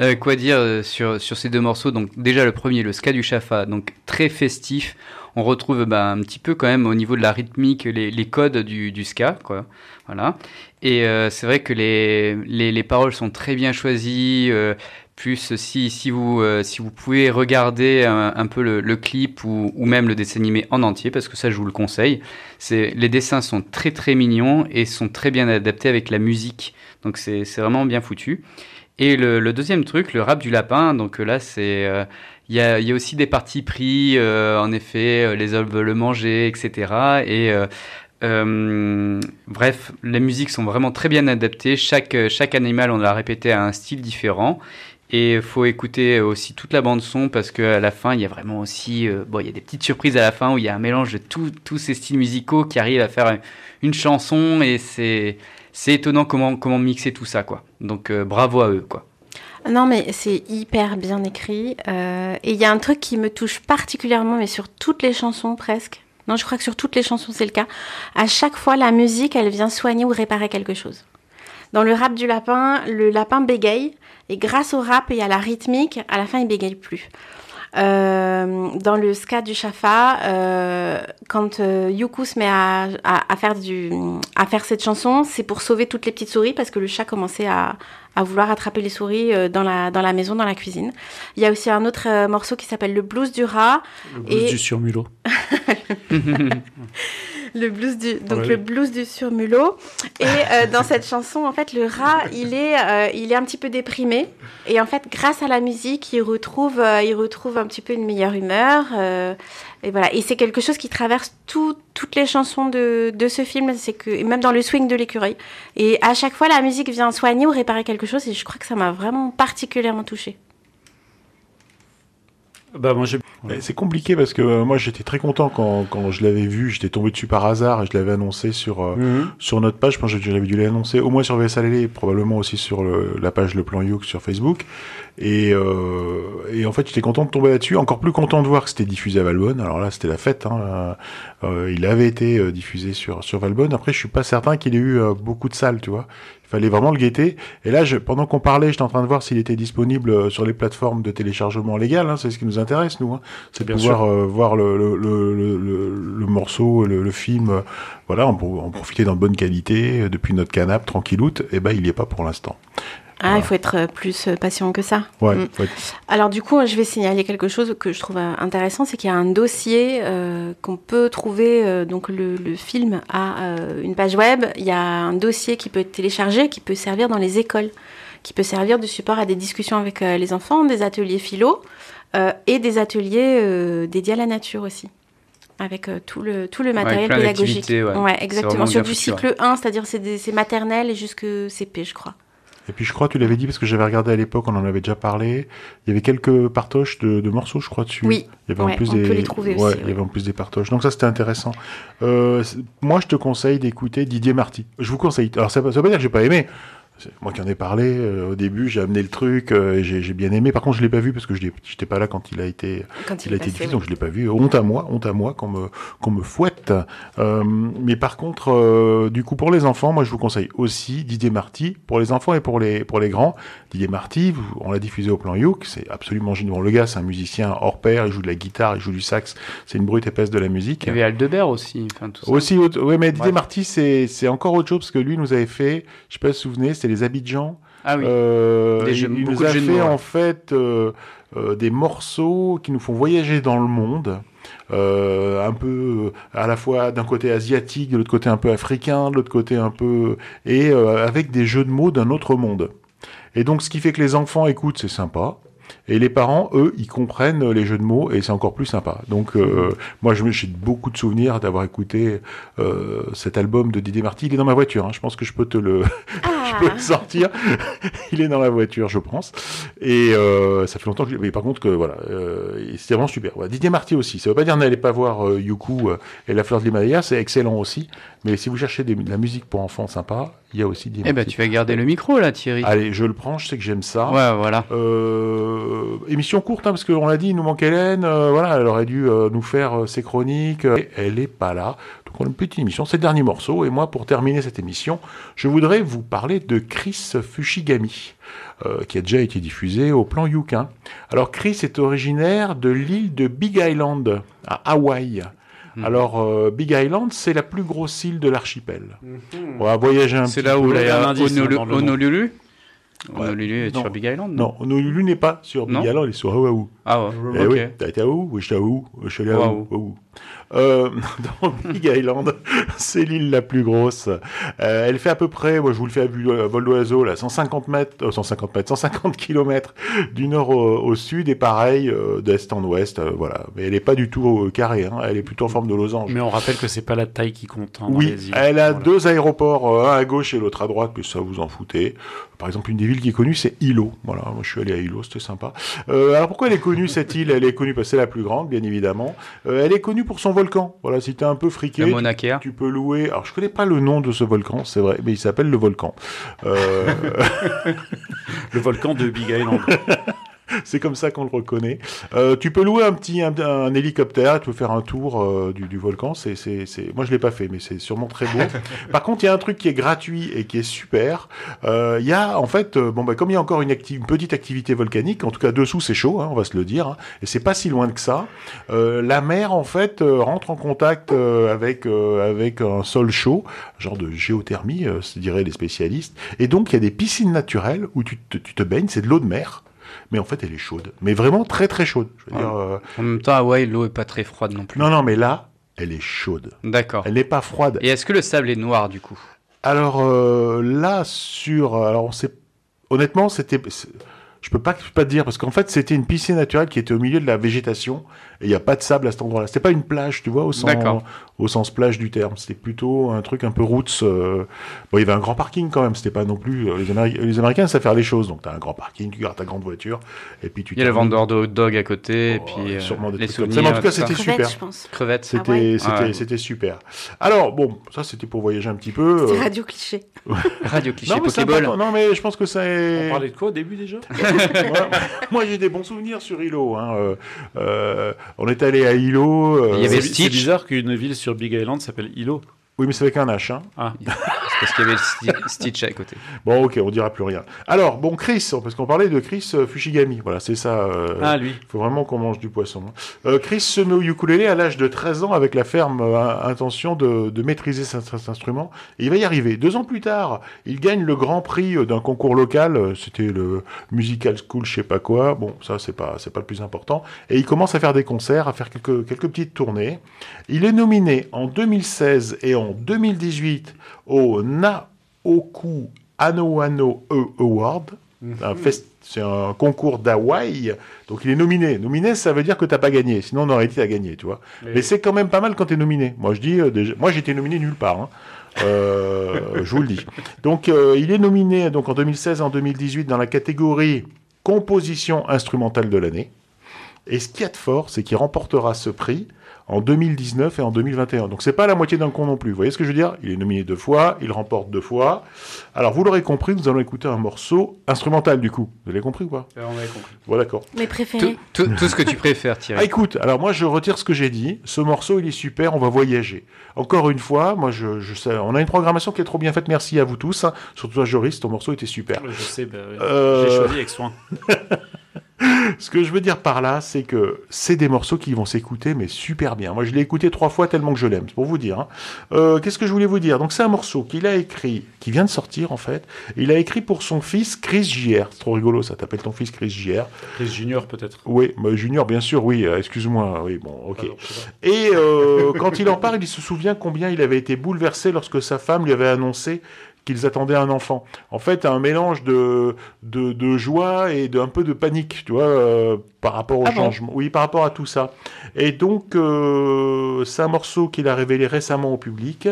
Euh, quoi dire euh, sur, sur ces deux morceaux? Donc déjà le premier, le ska du Shafa, donc très festif. On retrouve bah, un petit peu quand même au niveau de la rythmique les, codes du, ska, quoi. Voilà. Et euh, c'est vrai que les, les, les paroles sont très bien choisies. euh, plus si, si, vous, euh, si vous pouvez regarder un, peu le, clip ou, ou même le dessin animé en entier, parce que ça je vous le conseille, les dessins sont très très mignons et sont très bien adaptés avec la musique. Donc c'est vraiment bien foutu. Et le, deuxième truc, le rap du lapin, donc là, c'est. Il y, a, aussi des parties pris, euh, en effet, euh, les hommes veulent le manger, etc. Et euh, bref, les musiques sont vraiment très bien adaptées. Chaque, chaque animal, on l'a répété, a un style différent. Et il faut écouter aussi toute la bande son parce qu'à la fin, il y a vraiment aussi, bon, il y a des petites surprises à la fin où il y a un mélange de tous ces styles musicaux qui arrivent à faire une chanson et c'est, étonnant comment, comment mixer tout ça, quoi. Donc bravo à eux, quoi. Non, mais c'est hyper bien écrit. euh, et il y a un truc qui me touche particulièrement, mais sur toutes les chansons presque. Non, je crois que sur toutes les chansons, c'est le cas. À chaque fois, la musique, elle vient soigner ou réparer quelque chose. Dans le rap du lapin, le lapin bégaye. Et grâce au rap et à la rythmique, à la fin, il bégaye plus. Euh, dans le ska du Shafa, euh, quand euh, Yuku se met à, à, à faire du, à faire cette chanson, c'est pour sauver toutes les petites souris parce que le chat commençait à, à vouloir attraper les souris euh, dans la, dans la maison, dans la cuisine. Il y a aussi un autre euh, morceau qui s'appelle Le blues du rat. Le blues Et- du surmulot. <laughs> <laughs> Le blues du, donc Ouais. le blues du surmulot. Et euh, <laughs> dans cette chanson, en fait, le rat, il est, euh, il est un petit peu déprimé. Et en fait, grâce à la musique, il retrouve, euh, il retrouve un petit peu une meilleure humeur. et voilà. Et c'est quelque chose qui traverse tout- toutes les chansons de, de ce film. C'est que, et même dans le swing de l'écureuil. Et à chaque fois, la musique vient soigner ou réparer quelque chose. Et je crois que ça m'a vraiment particulièrement touchée. Bah, moi, C'est compliqué parce que euh, moi j'étais très content quand, quand je l'avais vu, j'étais tombé dessus par hasard et je l'avais annoncé sur, euh, Mhm. sur notre page. Je pense que j'avais dû l'annoncer au moins sur VSLL et probablement aussi sur le- la page Le Plan Youk sur Facebook. Et, euh, et en fait j'étais content de tomber là-dessus, encore plus content de voir que c'était diffusé à Valbonne. Alors là c'était la fête, hein. Euh, il avait été diffusé sur, sur Valbonne. Après je suis pas certain qu'il ait eu beaucoup de salles, tu vois. Il fallait vraiment le guetter. Et là, je, pendant qu'on parlait, j'étais en train de voir s'il était disponible euh, sur les plateformes de téléchargement légal. Hein, c'est ce qui nous intéresse, nous. Hein. C'est de Bien pouvoir euh, voir le, le, le, le, le- le morceau, le, le film, euh, voilà, en, en profiter dans de bonne qualité, depuis notre canapé, tranquilloute. Et ben, il y est pas pour l'instant. Ah, il faut être euh, plus euh, patient que ça. Ouais, Mm. ouais. Alors du coup, je vais signaler quelque chose que je trouve euh, intéressant, c'est qu'il y a un dossier euh, qu'on peut trouver. euh, donc le, le film a euh, une page web. Il y a un dossier qui peut être téléchargé, qui peut servir dans les écoles, qui peut servir de support à des discussions avec les enfants, des ateliers philo et des ateliers dédiés à la nature aussi. Avec euh, tout le tout le matériel pédagogique. ouais. Exactement. Sur du cycle 1, c'est-à-dire c'est maternelle et jusque CP, je crois. Et puis je crois, tu l'avais dit parce que j'avais regardé à l'époque, on en avait déjà parlé. Il y avait quelques partoches de, de morceaux, je crois, dessus. Oui. Il y avait Ouais, en plus on des. peut les trouver ouais, aussi, Il y oui. avait en plus des partoches. Donc ça, c'était intéressant. Euh, moi, je te conseille d'écouter Didier Marty. Je vous conseille. Alors ça veut pas dire que j'ai pas aimé. Moi qui en ai parlé euh, au début, j'ai amené le truc euh, et j'ai bien aimé. Par contre, je l'ai pas vu parce que je n'étais pas là quand il a été, Quand il a été diffusé, oui. donc je l'ai pas vu. Honte à moi, honte à moi qu'on me qu'on me fouette. Euh, mais par contre, euh, du coup, pour les enfants, moi, je vous conseille aussi Didier Marty pour les enfants et pour les pour les grands. Didier Marty, on l'a diffusé au plan Youk, c'est absolument génial. Bon, le gars, c'est un musicien hors pair, il joue de la guitare, il joue du sax, c'est une brute épaisse de la musique. Il y avait Aldebert aussi. Enfin, tout ça. Aussi, ouais, mais Didier. Marty, c'est c'est encore autre chose parce que lui nous avait fait, je sais pas si vous vous souvenez, c'était les Abidjan. Ah oui. Euh, Des jeux- il nous a de fait en fait euh, euh, des morceaux qui nous font voyager dans le monde. Un peu à la fois d'un côté asiatique, de l'autre côté un peu africain, de l'autre côté un peu et avec des jeux de mots d'un autre monde. Et donc ce qui fait que les enfants écoutent, c'est sympa. Et les parents, eux, ils comprennent les jeux de mots et c'est encore plus sympa. Donc, euh, moi, je me- j'ai beaucoup de souvenirs d'avoir écouté euh, cet album de Didier Marty. Il est dans ma voiture. hein. Je pense que je peux te le, <laughs> je peux le sortir. <laughs> Il est dans la voiture, je pense. Et euh, ça fait longtemps que. je- Mais par contre, que voilà, euh, c'était vraiment super. Ouais, Didier Marty aussi. Ça veut pas dire n'allez pas voir euh, Yuku euh, et la fleur de l'Himalaya. C'est excellent aussi. Mais si vous cherchez des- de la musique pour enfants sympa, il y a aussi Didier Eh ben, tu vas garder le micro là, Thierry. Allez, je le prends. Je sais que j'aime ça. Ouais, voilà. Euh, émission courte, hein, parce qu'on l'a dit, il nous manque Hélène. euh, voilà, elle aurait dû euh, nous faire euh, ses chroniques. euh, et elle est pas là. Donc on a une petite émission, c'est le dernier morceau. Et moi, pour terminer cette émission, je voudrais vous parler de Chris Fushigami, euh, qui a déjà été diffusé au plan Yukin. Alors Chris est originaire de l'île de Big Island, à Hawaï. Alors, euh, Big Island, c'est la plus grosse île de l'archipel. On va voyager un C'est petit là où peu. il y a indice, Honolulu est Non. sur Big Island Non, Honolulu n'est pas sur Big Non Island, il est sur Oahu. Ah ouais. Eh ok. oui, t'as été à Oahu Oui, j'étais à Oahu. Je suis allé à Oahu. Euh, <laughs> dans Big Island, <laughs> c'est l'île la plus grosse. Euh, elle fait à peu près, moi je vous le fais à, à vol d'oiseau, là, 150 mètres, euh, 150 mètres, 150 <laughs> kilomètres du nord au, au sud et pareil euh, d'est en ouest, euh, voilà. Mais elle est pas du tout euh, carrée, hein, elle est plutôt en forme de losange. Mais on rappelle que c'est pas la taille qui compte. hein, Oui, les îles. elle a Voilà. deux aéroports, euh, un à gauche et l'autre à droite, mais ça vous en foutez. Par exemple, une des villes qui est connue, c'est Hilo. Voilà, moi je suis allé à Hilo, c'était sympa. Euh, alors pourquoi elle est connue cette île? Elle est connue parce que c'est la plus grande, bien évidemment. Euh, elle est connue pour son volcan. Voilà, si t'es un peu friqué, tu peux louer. Alors je connais pas le nom de ce volcan, c'est vrai, mais il s'appelle le volcan. Euh, <laughs> Le volcan de Big Island. <laughs> <laughs> c'est comme ça qu'on le reconnaît. Euh, tu peux louer un petit un, un hélicoptère, tu peux faire un tour euh, du, du volcan. C'est, c'est, c'est... Moi, je l'ai pas fait, mais c'est sûrement très beau. <laughs> Par contre, il y a un truc qui est gratuit et qui est super. Euh, Il y a en fait, euh, bon bah comme il y a encore une, acti- une petite activité volcanique, en tout cas dessous c'est chaud, hein, on va se le dire, hein, et c'est pas si loin que ça. Euh, la mer en fait rentre en contact avec euh, avec un sol chaud, genre de géothermie, euh, se diraient les spécialistes. Et donc il y a des piscines naturelles où tu te, tu te baignes, c'est de l'eau de mer. Mais en fait, elle est chaude. Mais vraiment très très chaude. Je veux Ouais. dire, euh, En même temps, Hawaï, l'eau est pas très froide non plus. non, non, mais là, elle est chaude. D'accord. Elle n'est pas froide. Et est-ce que le sable est noir du coup? Alors euh, là, sur, alors on sait, honnêtement, c'était, je peux pas, je peux pas te dire parce qu'en fait, c'était une piscine naturelle qui était au milieu de la végétation et il n'y a pas de sable à cet endroit-là. C'était pas une plage, tu vois, au sens, au sens plage du terme. C'était plutôt un truc un peu roots. euh, Bon, il y avait un grand parking quand même. C'était pas non plus euh, les, Améri- les Américains savent faire les choses. Donc t'as un grand parking, tu gardes ta grande voiture et puis tu. Il y a le vendeur de hot dog à côté, et Oh, puis euh, sûrement des les trucs comme ça. souvenirs. Mais en tout cas, c'était Crevettes, super. je pense. Crevettes. C'était, Ah ouais c'était, c'était super. Alors bon, ça c'était pour voyager un petit peu. Euh, radio cliché. <laughs> Radio cliché non, mais c'est Pokéball. important. non, mais je pense que ça est... On parlait de quoi au début déjà? <laughs> <laughs> Moi, moi, j'ai des bons souvenirs sur Hilo. Hein. Euh, euh, on est allé à Hilo. euh, Il y avait C'est bizarre qu'une ville sur Big Island s'appelle Hilo. Oui, mais c'est avec un H. Hein. Ah, <laughs> C'est parce qu'il y avait le Sti- Stitch à côté. Bon, ok, on dira plus rien. Alors, bon, Chris, parce qu'on parlait de Chris euh, Fushigami. Voilà, c'est ça. euh, ah lui. Il faut vraiment qu'on mange du poisson. hein. Euh, Chris se met au ukulélé à l'âge de 13 ans avec la ferme euh, intention de, de maîtriser cet, cet instrument. Et il va y arriver. Deux ans plus tard, il gagne le grand prix d'un concours local. C'était le Musical School, je sais pas quoi. Bon, ça, c'est pas, c'est pas le plus important. Et il commence à faire des concerts, à faire quelques, quelques petites tournées. Il est nominé en 2016 et en 2018 au Naoku Ano Ano E Award. Fest- c'est un concours d'Hawaï, donc il est nominé. Nominé, ça veut dire que t'as pas gagné, sinon on aurait été à gagner, tu vois. Mais, c'est quand même pas mal quand t'es nominé. Moi je dis, euh, déjà, moi j'étais nominé nulle part. hein. Euh, <laughs> je vous le dis. Donc euh, il est nominé donc en 2016 et en 2018 dans la catégorie composition instrumentale de l'année. Et ce qu'il y a de fort, c'est qu'il remportera ce prix en 2019 et en 2021. Donc c'est pas la moitié d'un con non plus. Vous voyez ce que je veux dire? Il est nominé deux fois, il remporte deux fois. Alors vous l'aurez compris, nous allons écouter un morceau instrumental du coup. Vous l'avez compris ou pas? On avait compris. Bon d'accord. Mes préférés. Tout, tout- tout ce que tu préfères, Ah Thierry. écoute, alors moi je retire ce que j'ai dit. Ce morceau il est super, on va voyager. Encore une fois, moi je, je sais, on a une programmation qui est trop bien faite. Merci à vous tous. hein. Surtout toi Joris, ton morceau était super. Je sais, bah, ouais. Euh, j'ai choisi avec soin. <laughs> Ce que je veux dire par là, c'est que c'est des morceaux qui vont s'écouter, mais super bien. Moi, je l'ai écouté trois fois tellement que je l'aime, c'est pour vous dire. hein. Euh, Qu'est-ce que je voulais vous dire? Donc, c'est un morceau qu'il a écrit, qui vient de sortir en fait. Il a écrit pour son fils Chris JR. C'est trop rigolo, ça t'appelle ton fils Chris JR. Chris Junior peut-être. Oui, bah, Junior, bien sûr, oui. euh, Excuse-moi, oui, bon, ok. Pardon. Et euh, quand il en parle, il se souvient combien il avait été bouleversé lorsque sa femme lui avait annoncé qu'ils attendaient un enfant. En fait, un mélange de, de, de joie et d'un peu de panique, tu vois, euh, par rapport au Ah bon changement. Oui, par rapport à tout ça. Et donc, euh, c'est un morceau qu'il a révélé récemment au public,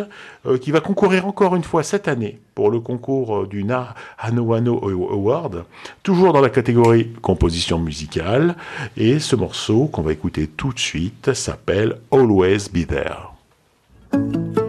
euh, qui va concourir encore une fois cette année pour le concours du Na Hano Hano Award, toujours dans la catégorie composition musicale. Et ce morceau qu'on va écouter tout de suite s'appelle Always Be There.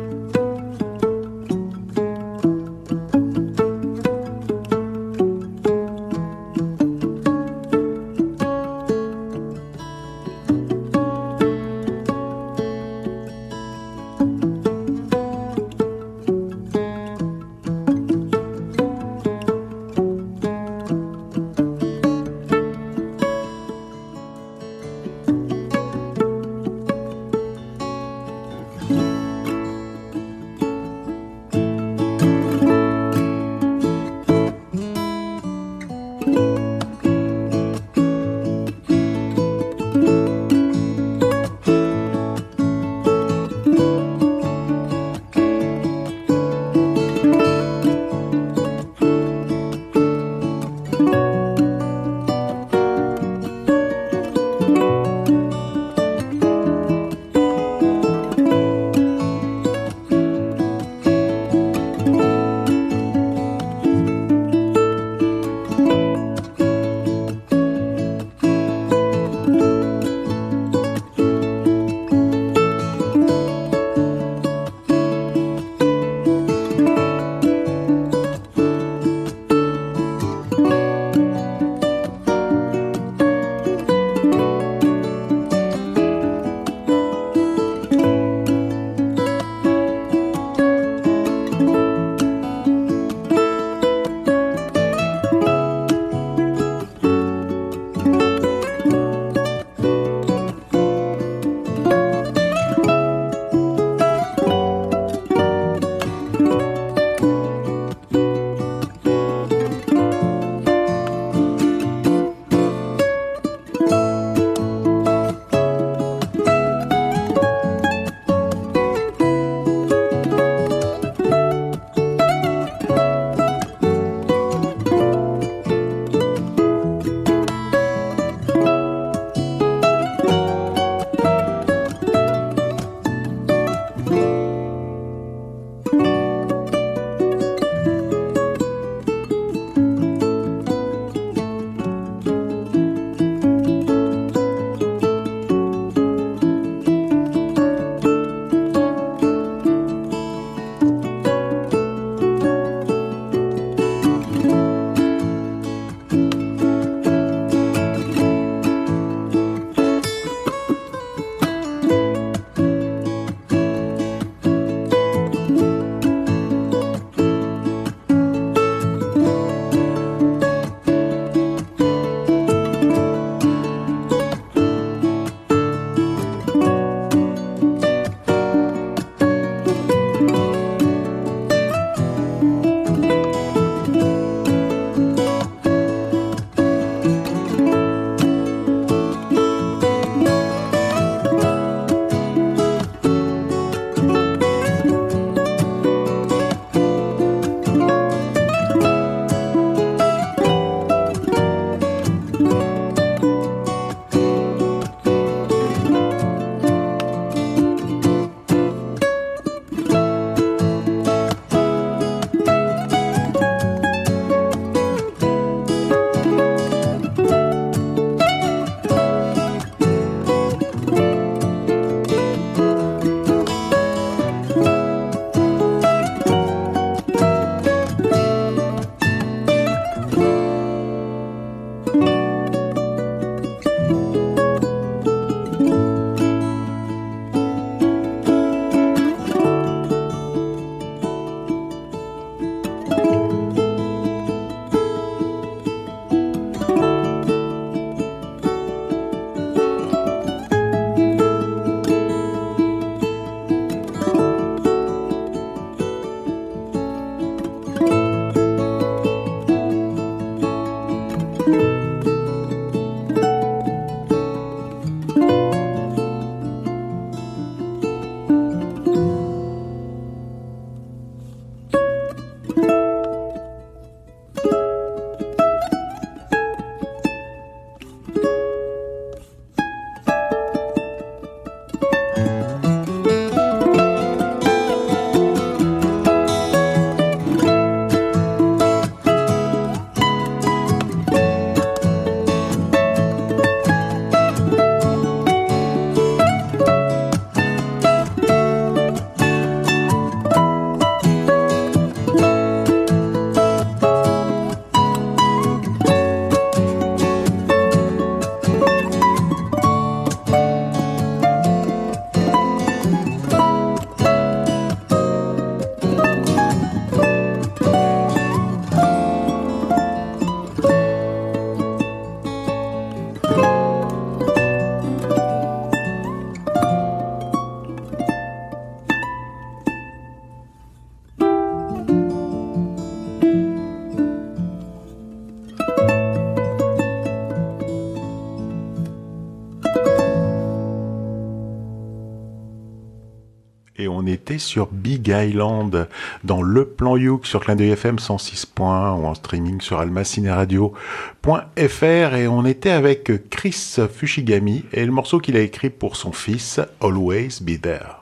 On était sur Big Island, dans le plan Youk sur Clin d'œil FM 106 points ou en streaming sur almacineradio.fr et on était avec Chris Fushigami et le morceau qu'il a écrit pour son fils, Always Be There.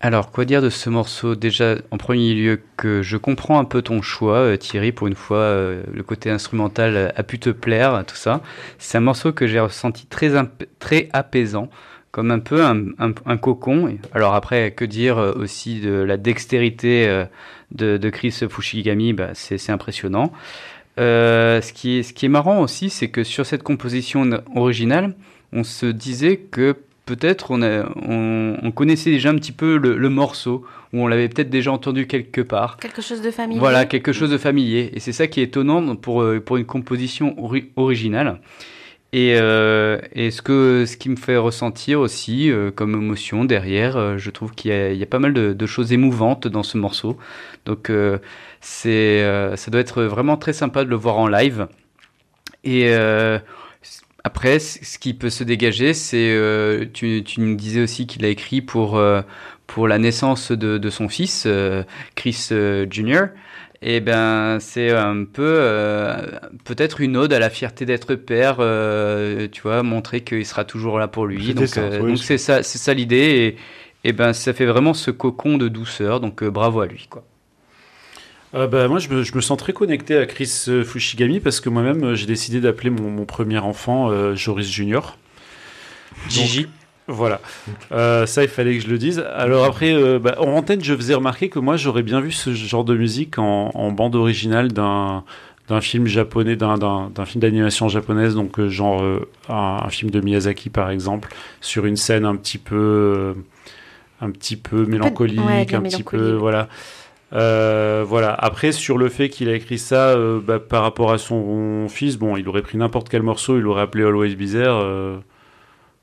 Alors, quoi dire de ce morceau? Déjà, en premier lieu, que je comprends un peu ton choix, euh, Thierry, pour une fois, euh, le côté instrumental a pu te plaire, tout ça. C'est un morceau que j'ai ressenti très apaisant, comme un peu un, un- un cocon. Alors après, que dire euh, aussi de la dextérité euh, de, de Chris Fushigami, bah, c'est impressionnant. Euh, ce, qui est, ce qui est marrant aussi, c'est que sur cette composition originale, on se disait que peut-être on, a- on, on connaissait déjà un petit peu le, le morceau, ou on l'avait peut-être déjà entendu quelque part. Quelque chose de familier. Voilà, quelque chose de familier. Et c'est ça qui est étonnant pour, pour une composition ori- originale. Et, euh, et ce, que, ce qui me fait ressentir aussi euh, comme émotion derrière, euh, je trouve qu'il y, a- pas mal de, choses émouvantes dans ce morceau. Donc c'est, ça doit être vraiment très sympa de le voir en live. Et après, ce qui peut se dégager, c'est, tu, tu nous disais aussi qu'il a écrit pour, pour la naissance de, son fils, Chris Jr. Et ben, c'est un peu euh, peut-être une ode à la fierté d'être père, euh, tu vois, montrer qu'il sera toujours là pour lui. Donc, euh, oui, donc c'est- ça, c'est ça l'idée. Et, et ben, ça fait vraiment ce cocon de douceur. Donc, euh, bravo à lui, quoi. Euh, bah, moi, je me, je me sens très connecté à Chris Fushigami parce que moi-même, j'ai décidé d'appeler mon, mon premier enfant euh, Joris Junior. Gigi. Donc, Voilà. Euh, ça, il fallait que je le dise. Alors après, euh, bah, en antenne, je faisais remarquer que moi, j'aurais bien vu ce genre de musique en, en bande originale d'un d'un film japonais, d'un- film d'animation japonaise, donc euh, genre un, un film de Miyazaki par exemple, sur une scène un petit peu, un petit peu mélancolique, ouais, un petit peu, voilà. Euh, voilà. Après, sur le fait qu'il a écrit ça euh, bah, par rapport à son fils, bon, il aurait pris n'importe quel morceau, il l'aurait appelé Always euh,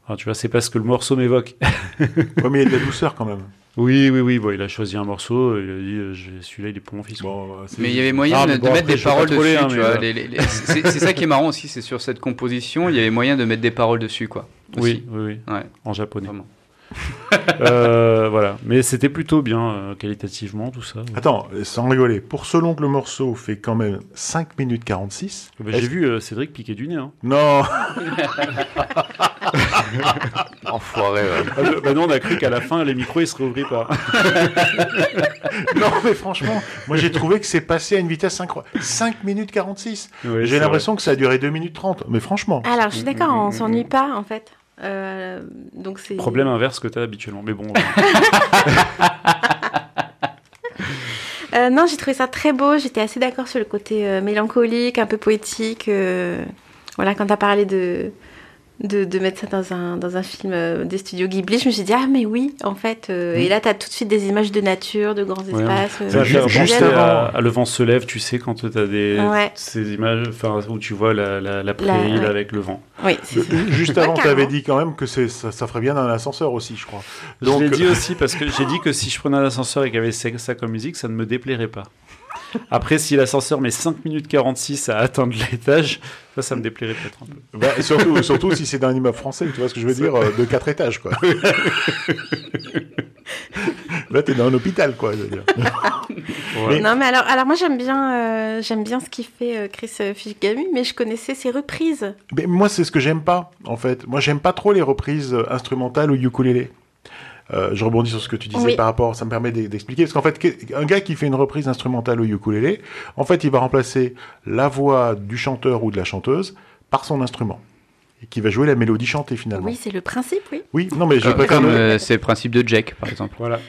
enfin, tu vois, c'est pas ce que le morceau m'évoque. <laughs> Ouais, mais il y a de la douceur quand même. Oui, oui, oui. Bon, il a choisi un morceau. Il a dit, euh, celui-là, il est pour mon fils. Bon, bah, Mais il y avait moyen Ah, de, mettre après, des paroles troller, dessus, hein, tu mais, vois. euh, c'est ça qui est marrant aussi, c'est sur cette composition, il y avait moyen de mettre des paroles dessus, quoi. oui, oui, oui. Ouais. En japonais. Vraiment. Euh, voilà, mais c'était plutôt bien euh, qualitativement tout ça. Attends, sans rigoler, pour ce long que le morceau fait quand même 5 minutes 46. Bah, est-ce- J'ai vu euh, Cédric piquer du nez. Hein. Non <laughs> Enfoiré, ouais. Ah, bah non, on a cru qu'à la fin les micros ils se réouvraient pas. <laughs> Non, mais franchement, moi j'ai trouvé que c'est passé à une vitesse incroyable. 5 minutes 46 Ouais, J'ai l'impression que ça a duré 2 minutes 30. Mais franchement. Alors, je suis d'accord, on s'ennuie pas, en fait. Euh, donc c'est Problème inverse que tu as habituellement. Mais bon, <laughs> Euh, non, j'ai trouvé ça très beau. J'étais assez d'accord sur le côté euh, mélancolique, un peu poétique. voilà, quand tu as parlé de, de, de mettre ça dans un, dans un film euh, des studios Ghibli, je me suis dit, ah, mais oui, en fait. euh, Et là, tu as tout de suite des images de nature, de grands Ouais. espaces. euh, juste avant- à, à Le vent se lève, tu sais, quand tu as des, Ouais. ces images enfin, où tu vois la, la, la prairie ouais. avec le vent. Oui. Juste <laughs> avant, tu avais dit quand même que c'est- ça, ça ferait bien dans un ascenseur aussi, je crois. je Donc, l'ai dit <laughs> aussi parce que j'ai dit que si je prenais un ascenseur et qu'il y avait ça comme musique, ça ne me déplairait pas. Après, si l'ascenseur met 5 minutes 46 à atteindre l'étage, ça, ça me déplairait peut-être un peu. bah, surtout, surtout si c'est dans un immeuble français, tu vois ce que je veux dire, euh, de 4 étages, quoi. <laughs> Là, t'es dans un hôpital, quoi, je veux dire. Mais- Non, mais alors, alors moi, j'aime bien, euh, j'aime bien ce qu'il fait euh, Chris Fishigami, mais je connaissais ses reprises. Mais moi, c'est ce que j'aime pas, en fait. Moi, j'aime pas trop les reprises instrumentales au ukulélé. Euh, je rebondis sur ce que tu disais Oui. par rapport, ça me permet d'e- d'expliquer, parce qu'en fait, un gars qui fait une reprise instrumentale au ukulélé, en fait, il va remplacer la voix du chanteur ou de la chanteuse par son instrument, et qui va jouer la mélodie chantée finalement. Oui, c'est le principe, oui. Oui, non, mais je Euh, préfère euh, c'est le principe de Jack, par exemple. Voilà.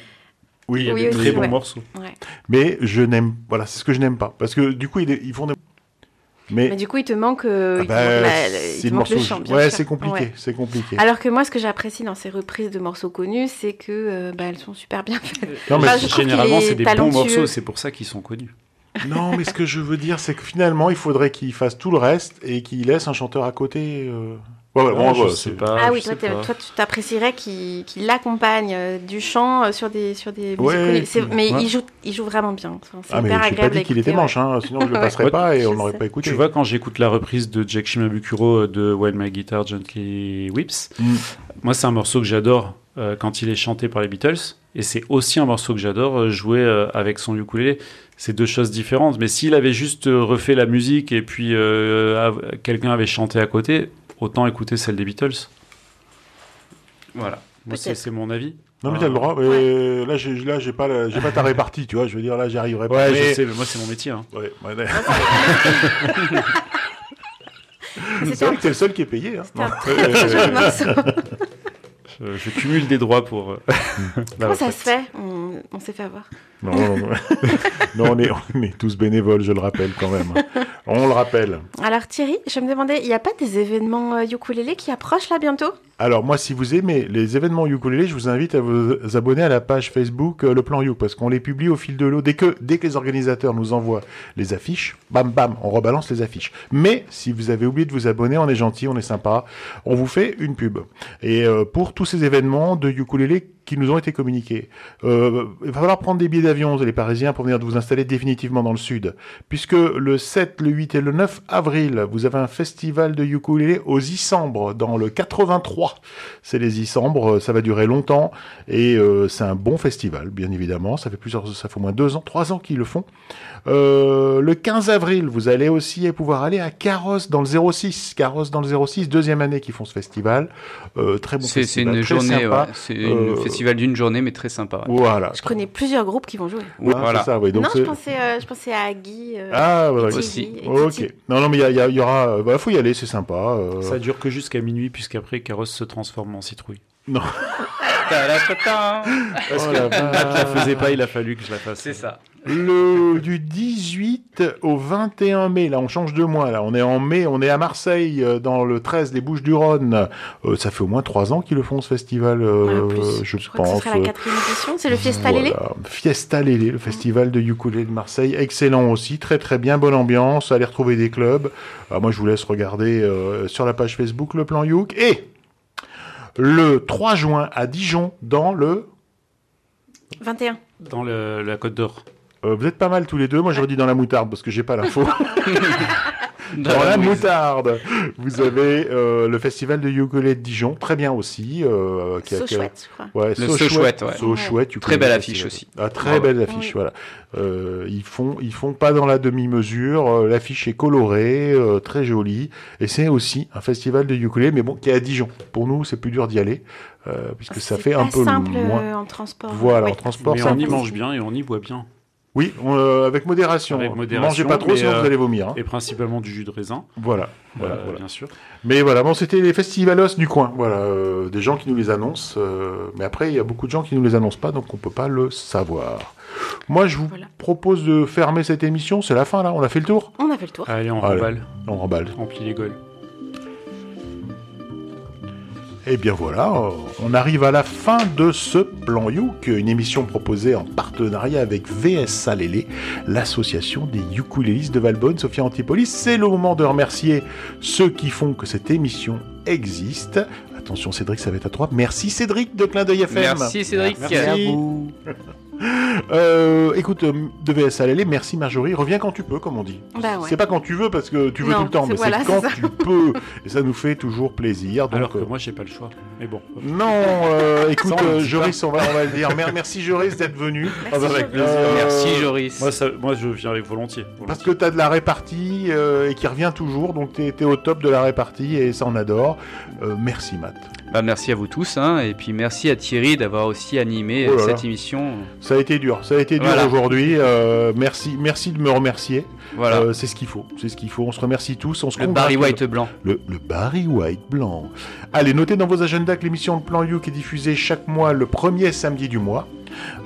Oui, Il y a Oui, des aussi, très bons ouais. morceaux. Ouais. mais je n'aime, voilà, c'est ce que je n'aime pas, parce que du coup, ils font des... Mais, Mais du coup, il te manque, euh, ah il te bah, manque la- c'est il te le manque le morceau- chant, bien Ouais, sûr. c'est compliqué, Ouais. c'est compliqué. Alors que moi, ce que j'apprécie dans ces reprises de morceaux connus, c'est que euh, bah, elles sont super bien faites. Non, mais Enfin, je trouve Généralement, c'est des talentueux. bons morceaux, c'est pour ça qu'ils sont connus. Non, mais ce que je veux dire, c'est que finalement, il faudrait qu'il fasse tout le reste et qu'il laisse un chanteur à côté. euh. Ouais, ouais, bon, Ah, je ouais, sais pas. Ah oui, toi, t'es- pas. toi, tu t'apprécierais qu'il l'accompagne euh, du chant euh, sur des sur des musiques Mais ouais. il joue il joue vraiment bien. Enfin, C'est Ah, mais hyper je n'ai agréable. pas dit qu'il était manche, hein, sinon je le passerais Ouais, pas et on l'aurait pas écouté. Tu vois, quand j'écoute la reprise de Jack Shimabukuro euh, de While My Guitar Gently Whips, Mm. moi, c'est un morceau que j'adore euh, quand il est chanté par les Beatles. Et c'est aussi un morceau que j'adore jouer euh, avec son ukulélé. C'est deux choses différentes. Mais s'il avait juste refait la musique et puis euh, quelqu'un avait chanté à côté, autant écouter celle des Beatles. Voilà. Moi, c'est mon avis. Non, mais t'as le droit. mais Là, j'ai là, j'ai pas, la- j'ai pas ta répartie, tu vois. Je veux dire, là, j'y arriverai pas. Ouais, mais... je sais, mais moi, c'est mon métier. hein. Ouais, ouais, ouais. <laughs> C'était C'est vrai que t'es le seul qui est payé. Hein. c'était un Non. très très <laughs> joli morceau. Je, je cumule des droits pour. euh, <laughs> Comment ça se fait? On, on s'est fait avoir. Non, non, non. <laughs> Non, on, est, on est tous bénévoles, je le rappelle quand même. On le rappelle. Alors Thierry, je me demandais, il n'y a pas des événements euh, ukulélé qui approchent là bientôt? Alors moi, si vous aimez les événements ukulélé, je vous invite à vous abonner à la page Facebook euh, Le Plan You, parce qu'on les publie au fil de l'eau. Dès que, dès que les organisateurs nous envoient les affiches, bam bam, on rebalance les affiches. Mais si vous avez oublié de vous abonner, on est gentil, on est sympa, on vous fait une pub. Et euh, pour tous ces événements de ukulélé qui nous ont été communiqués, euh, il va falloir prendre des billets d'avion, les Parisiens, pour venir vous installer définitivement dans le sud, puisque le 7, le 8 et le 9 avril, vous avez un festival de ukulélé aux Isambres, dans le 83. C'est les Isambres, ça va durer longtemps, et euh, c'est un bon festival, bien évidemment. Ça fait plusieurs, ça fait au moins deux ans, trois ans qu'ils le font. Euh, le 15 avril, vous allez aussi pouvoir aller à Carrosse dans le 06. Carrosse dans le 06, deuxième année qu'ils font ce festival. Euh, très bon C'est c'est festival. une très journée, sympa. ouais. C'est un festival d'une journée, mais très sympa. Voilà. Je connais plusieurs groupes qui vont jouer. Ouais, Voilà. c'est ça, oui. Donc non, je pensais, euh, je pensais à Guy. euh, Ah, ouais, Aussi. et Ok. Non, non, mais il y, a- il y y aura. euh, Bah, faut y aller, c'est sympa. euh. Ça dure que jusqu'à minuit, puisqu'après, Carrosse se transforme en citrouille. Ta-da-ta-ta. <laughs> Parce Oh que Matt la faisait pas, il a fallu que je la fasse. C'est ça. Le du 18 au 21 mai, là on change de mois, là on est en mai, on est à Marseille euh, dans le 13 des Bouches-du-Rhône. Euh, ça fait au moins trois ans qu'ils le font ce festival, euh, Ouais, plus. je, Je crois que ce pense. sera la quatrième édition. C'est le Fiesta Voilà. Lélé Fiesta Lélé, le festival de ukulélé de Marseille, excellent aussi, très très bien, bonne ambiance, allez retrouver des clubs. Ah, moi je vous laisse regarder euh, sur la page Facebook le plan Youk et le 3 juin à Dijon dans le 21. Dans le- la Côte d'Or. Euh, vous êtes pas mal tous les deux. Moi, j'aurais dit dans la moutarde parce que j'ai pas l'info. <laughs> <laughs> dans la moutarde. Vous avez euh, le festival de ukulélé de Dijon, très bien aussi. Euh, qui a- So qui a- chouette, je crois. Ouais, Le So So Chouette, ouais. So Ouais. chouette, Très belle festival. affiche aussi. Ah, très belle affiche, Oui. voilà. Euh, ils font, ils font pas dans la demi-mesure. euh, L'affiche est colorée, euh, très jolie, et c'est aussi un festival de ukulélé, mais bon, qui est à Dijon. Pour nous, c'est plus dur d'y aller, euh, puisque ça C'est fait un peu simple moins. en transport. Voilà, Oui. en transport, Mais ça on y mange bien et on y boit bien. Oui, on, euh, avec modération. Avec modération, Mangez pas trop, sinon euh, vous allez vomir. hein. Et principalement du jus de raisin, Voilà, voilà, euh, voilà. bien sûr. Mais voilà, bon, c'était les festivalos du coin. Voilà, euh, des gens qui nous les annoncent. euh, mais après, il y a beaucoup de gens qui nous les annoncent pas, donc on peut pas le savoir. Moi, je vous Voilà. propose de fermer cette émission. C'est la fin, là. On a fait le tour? On a fait le tour. Allez, on remballe, On remballe. on plie les gaules. Et bien voilà, on arrive à la fin de ce plan Youk, une émission proposée en partenariat avec VS Salélé, l'association des ukulélistes de Valbonne, Sophia Antipolis. C'est le moment de remercier ceux qui font que cette émission existe. Attention Cédric, ça va être à toi. Merci Cédric de Clin d'œil FM. Merci Cédric. Merci à vous. <laughs> Euh, écoute, euh, de VS Salélé, merci Marjorie. Reviens quand tu peux, comme on dit. Bah ouais. C'est pas quand tu veux parce que tu veux Non, tout le temps, mais voilà, c'est quand tu peux. Et ça nous fait toujours plaisir. Donc, Alors que euh, moi, j'ai pas le choix. Mais bon. non, euh, <laughs> écoute, euh, Joris, on va, on va le dire. Mer- Merci Joris d'être venu. Merci, Ah bah, avec Joris. plaisir. Euh, Merci Joris. Moi, ça, moi, je viens avec volontiers. Parce que tu as de la répartie euh, et qui revient toujours, donc tu es, au top de la répartie et ça on adore. Euh, merci Matt. Bah, merci à vous tous, hein, et puis merci à Thierry d'avoir aussi animé Oh là cette là. émission. Ça a été dur, ça a été dur Voilà. aujourd'hui. euh, merci, merci de me remercier. Voilà. Euh, c'est ce qu'il faut, c'est ce qu'il faut. On se remercie tous, on se le Barry. White blanc. Le, le Barry White blanc. Allez, notez dans vos agendas que l'émission de Plan You est diffusée chaque mois le premier samedi du mois.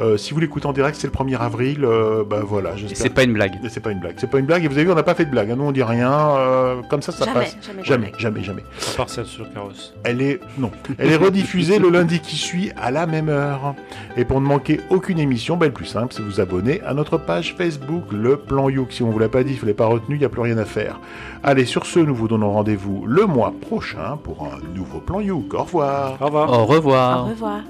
Euh, si vous l'écoutez en direct, c'est le 1er avril. euh, bah voilà, j'espère. c'est pas une blague. Et C'est pas une blague. C'est pas une blague. Et vous avez vu, on n'a pas fait de blague. hein. Nous, on dit rien. euh, comme ça, ça Jamais, passe. jamais, jamais, jamais. jamais. À part celle sur carrosse. Elle est non. Elle est rediffusée le lundi qui suit à la même heure. Et pour ne manquer aucune émission, ben, le plus simple, c'est vous abonner à notre page Facebook, le Plan Youk. Si on vous l'a pas dit, il ne l'a pas retenu, il n'y a plus rien à faire. Allez, sur ce, nous vous donnons rendez-vous le mois prochain pour un nouveau Plan Youk. Au revoir. Au revoir. Au revoir. Au revoir.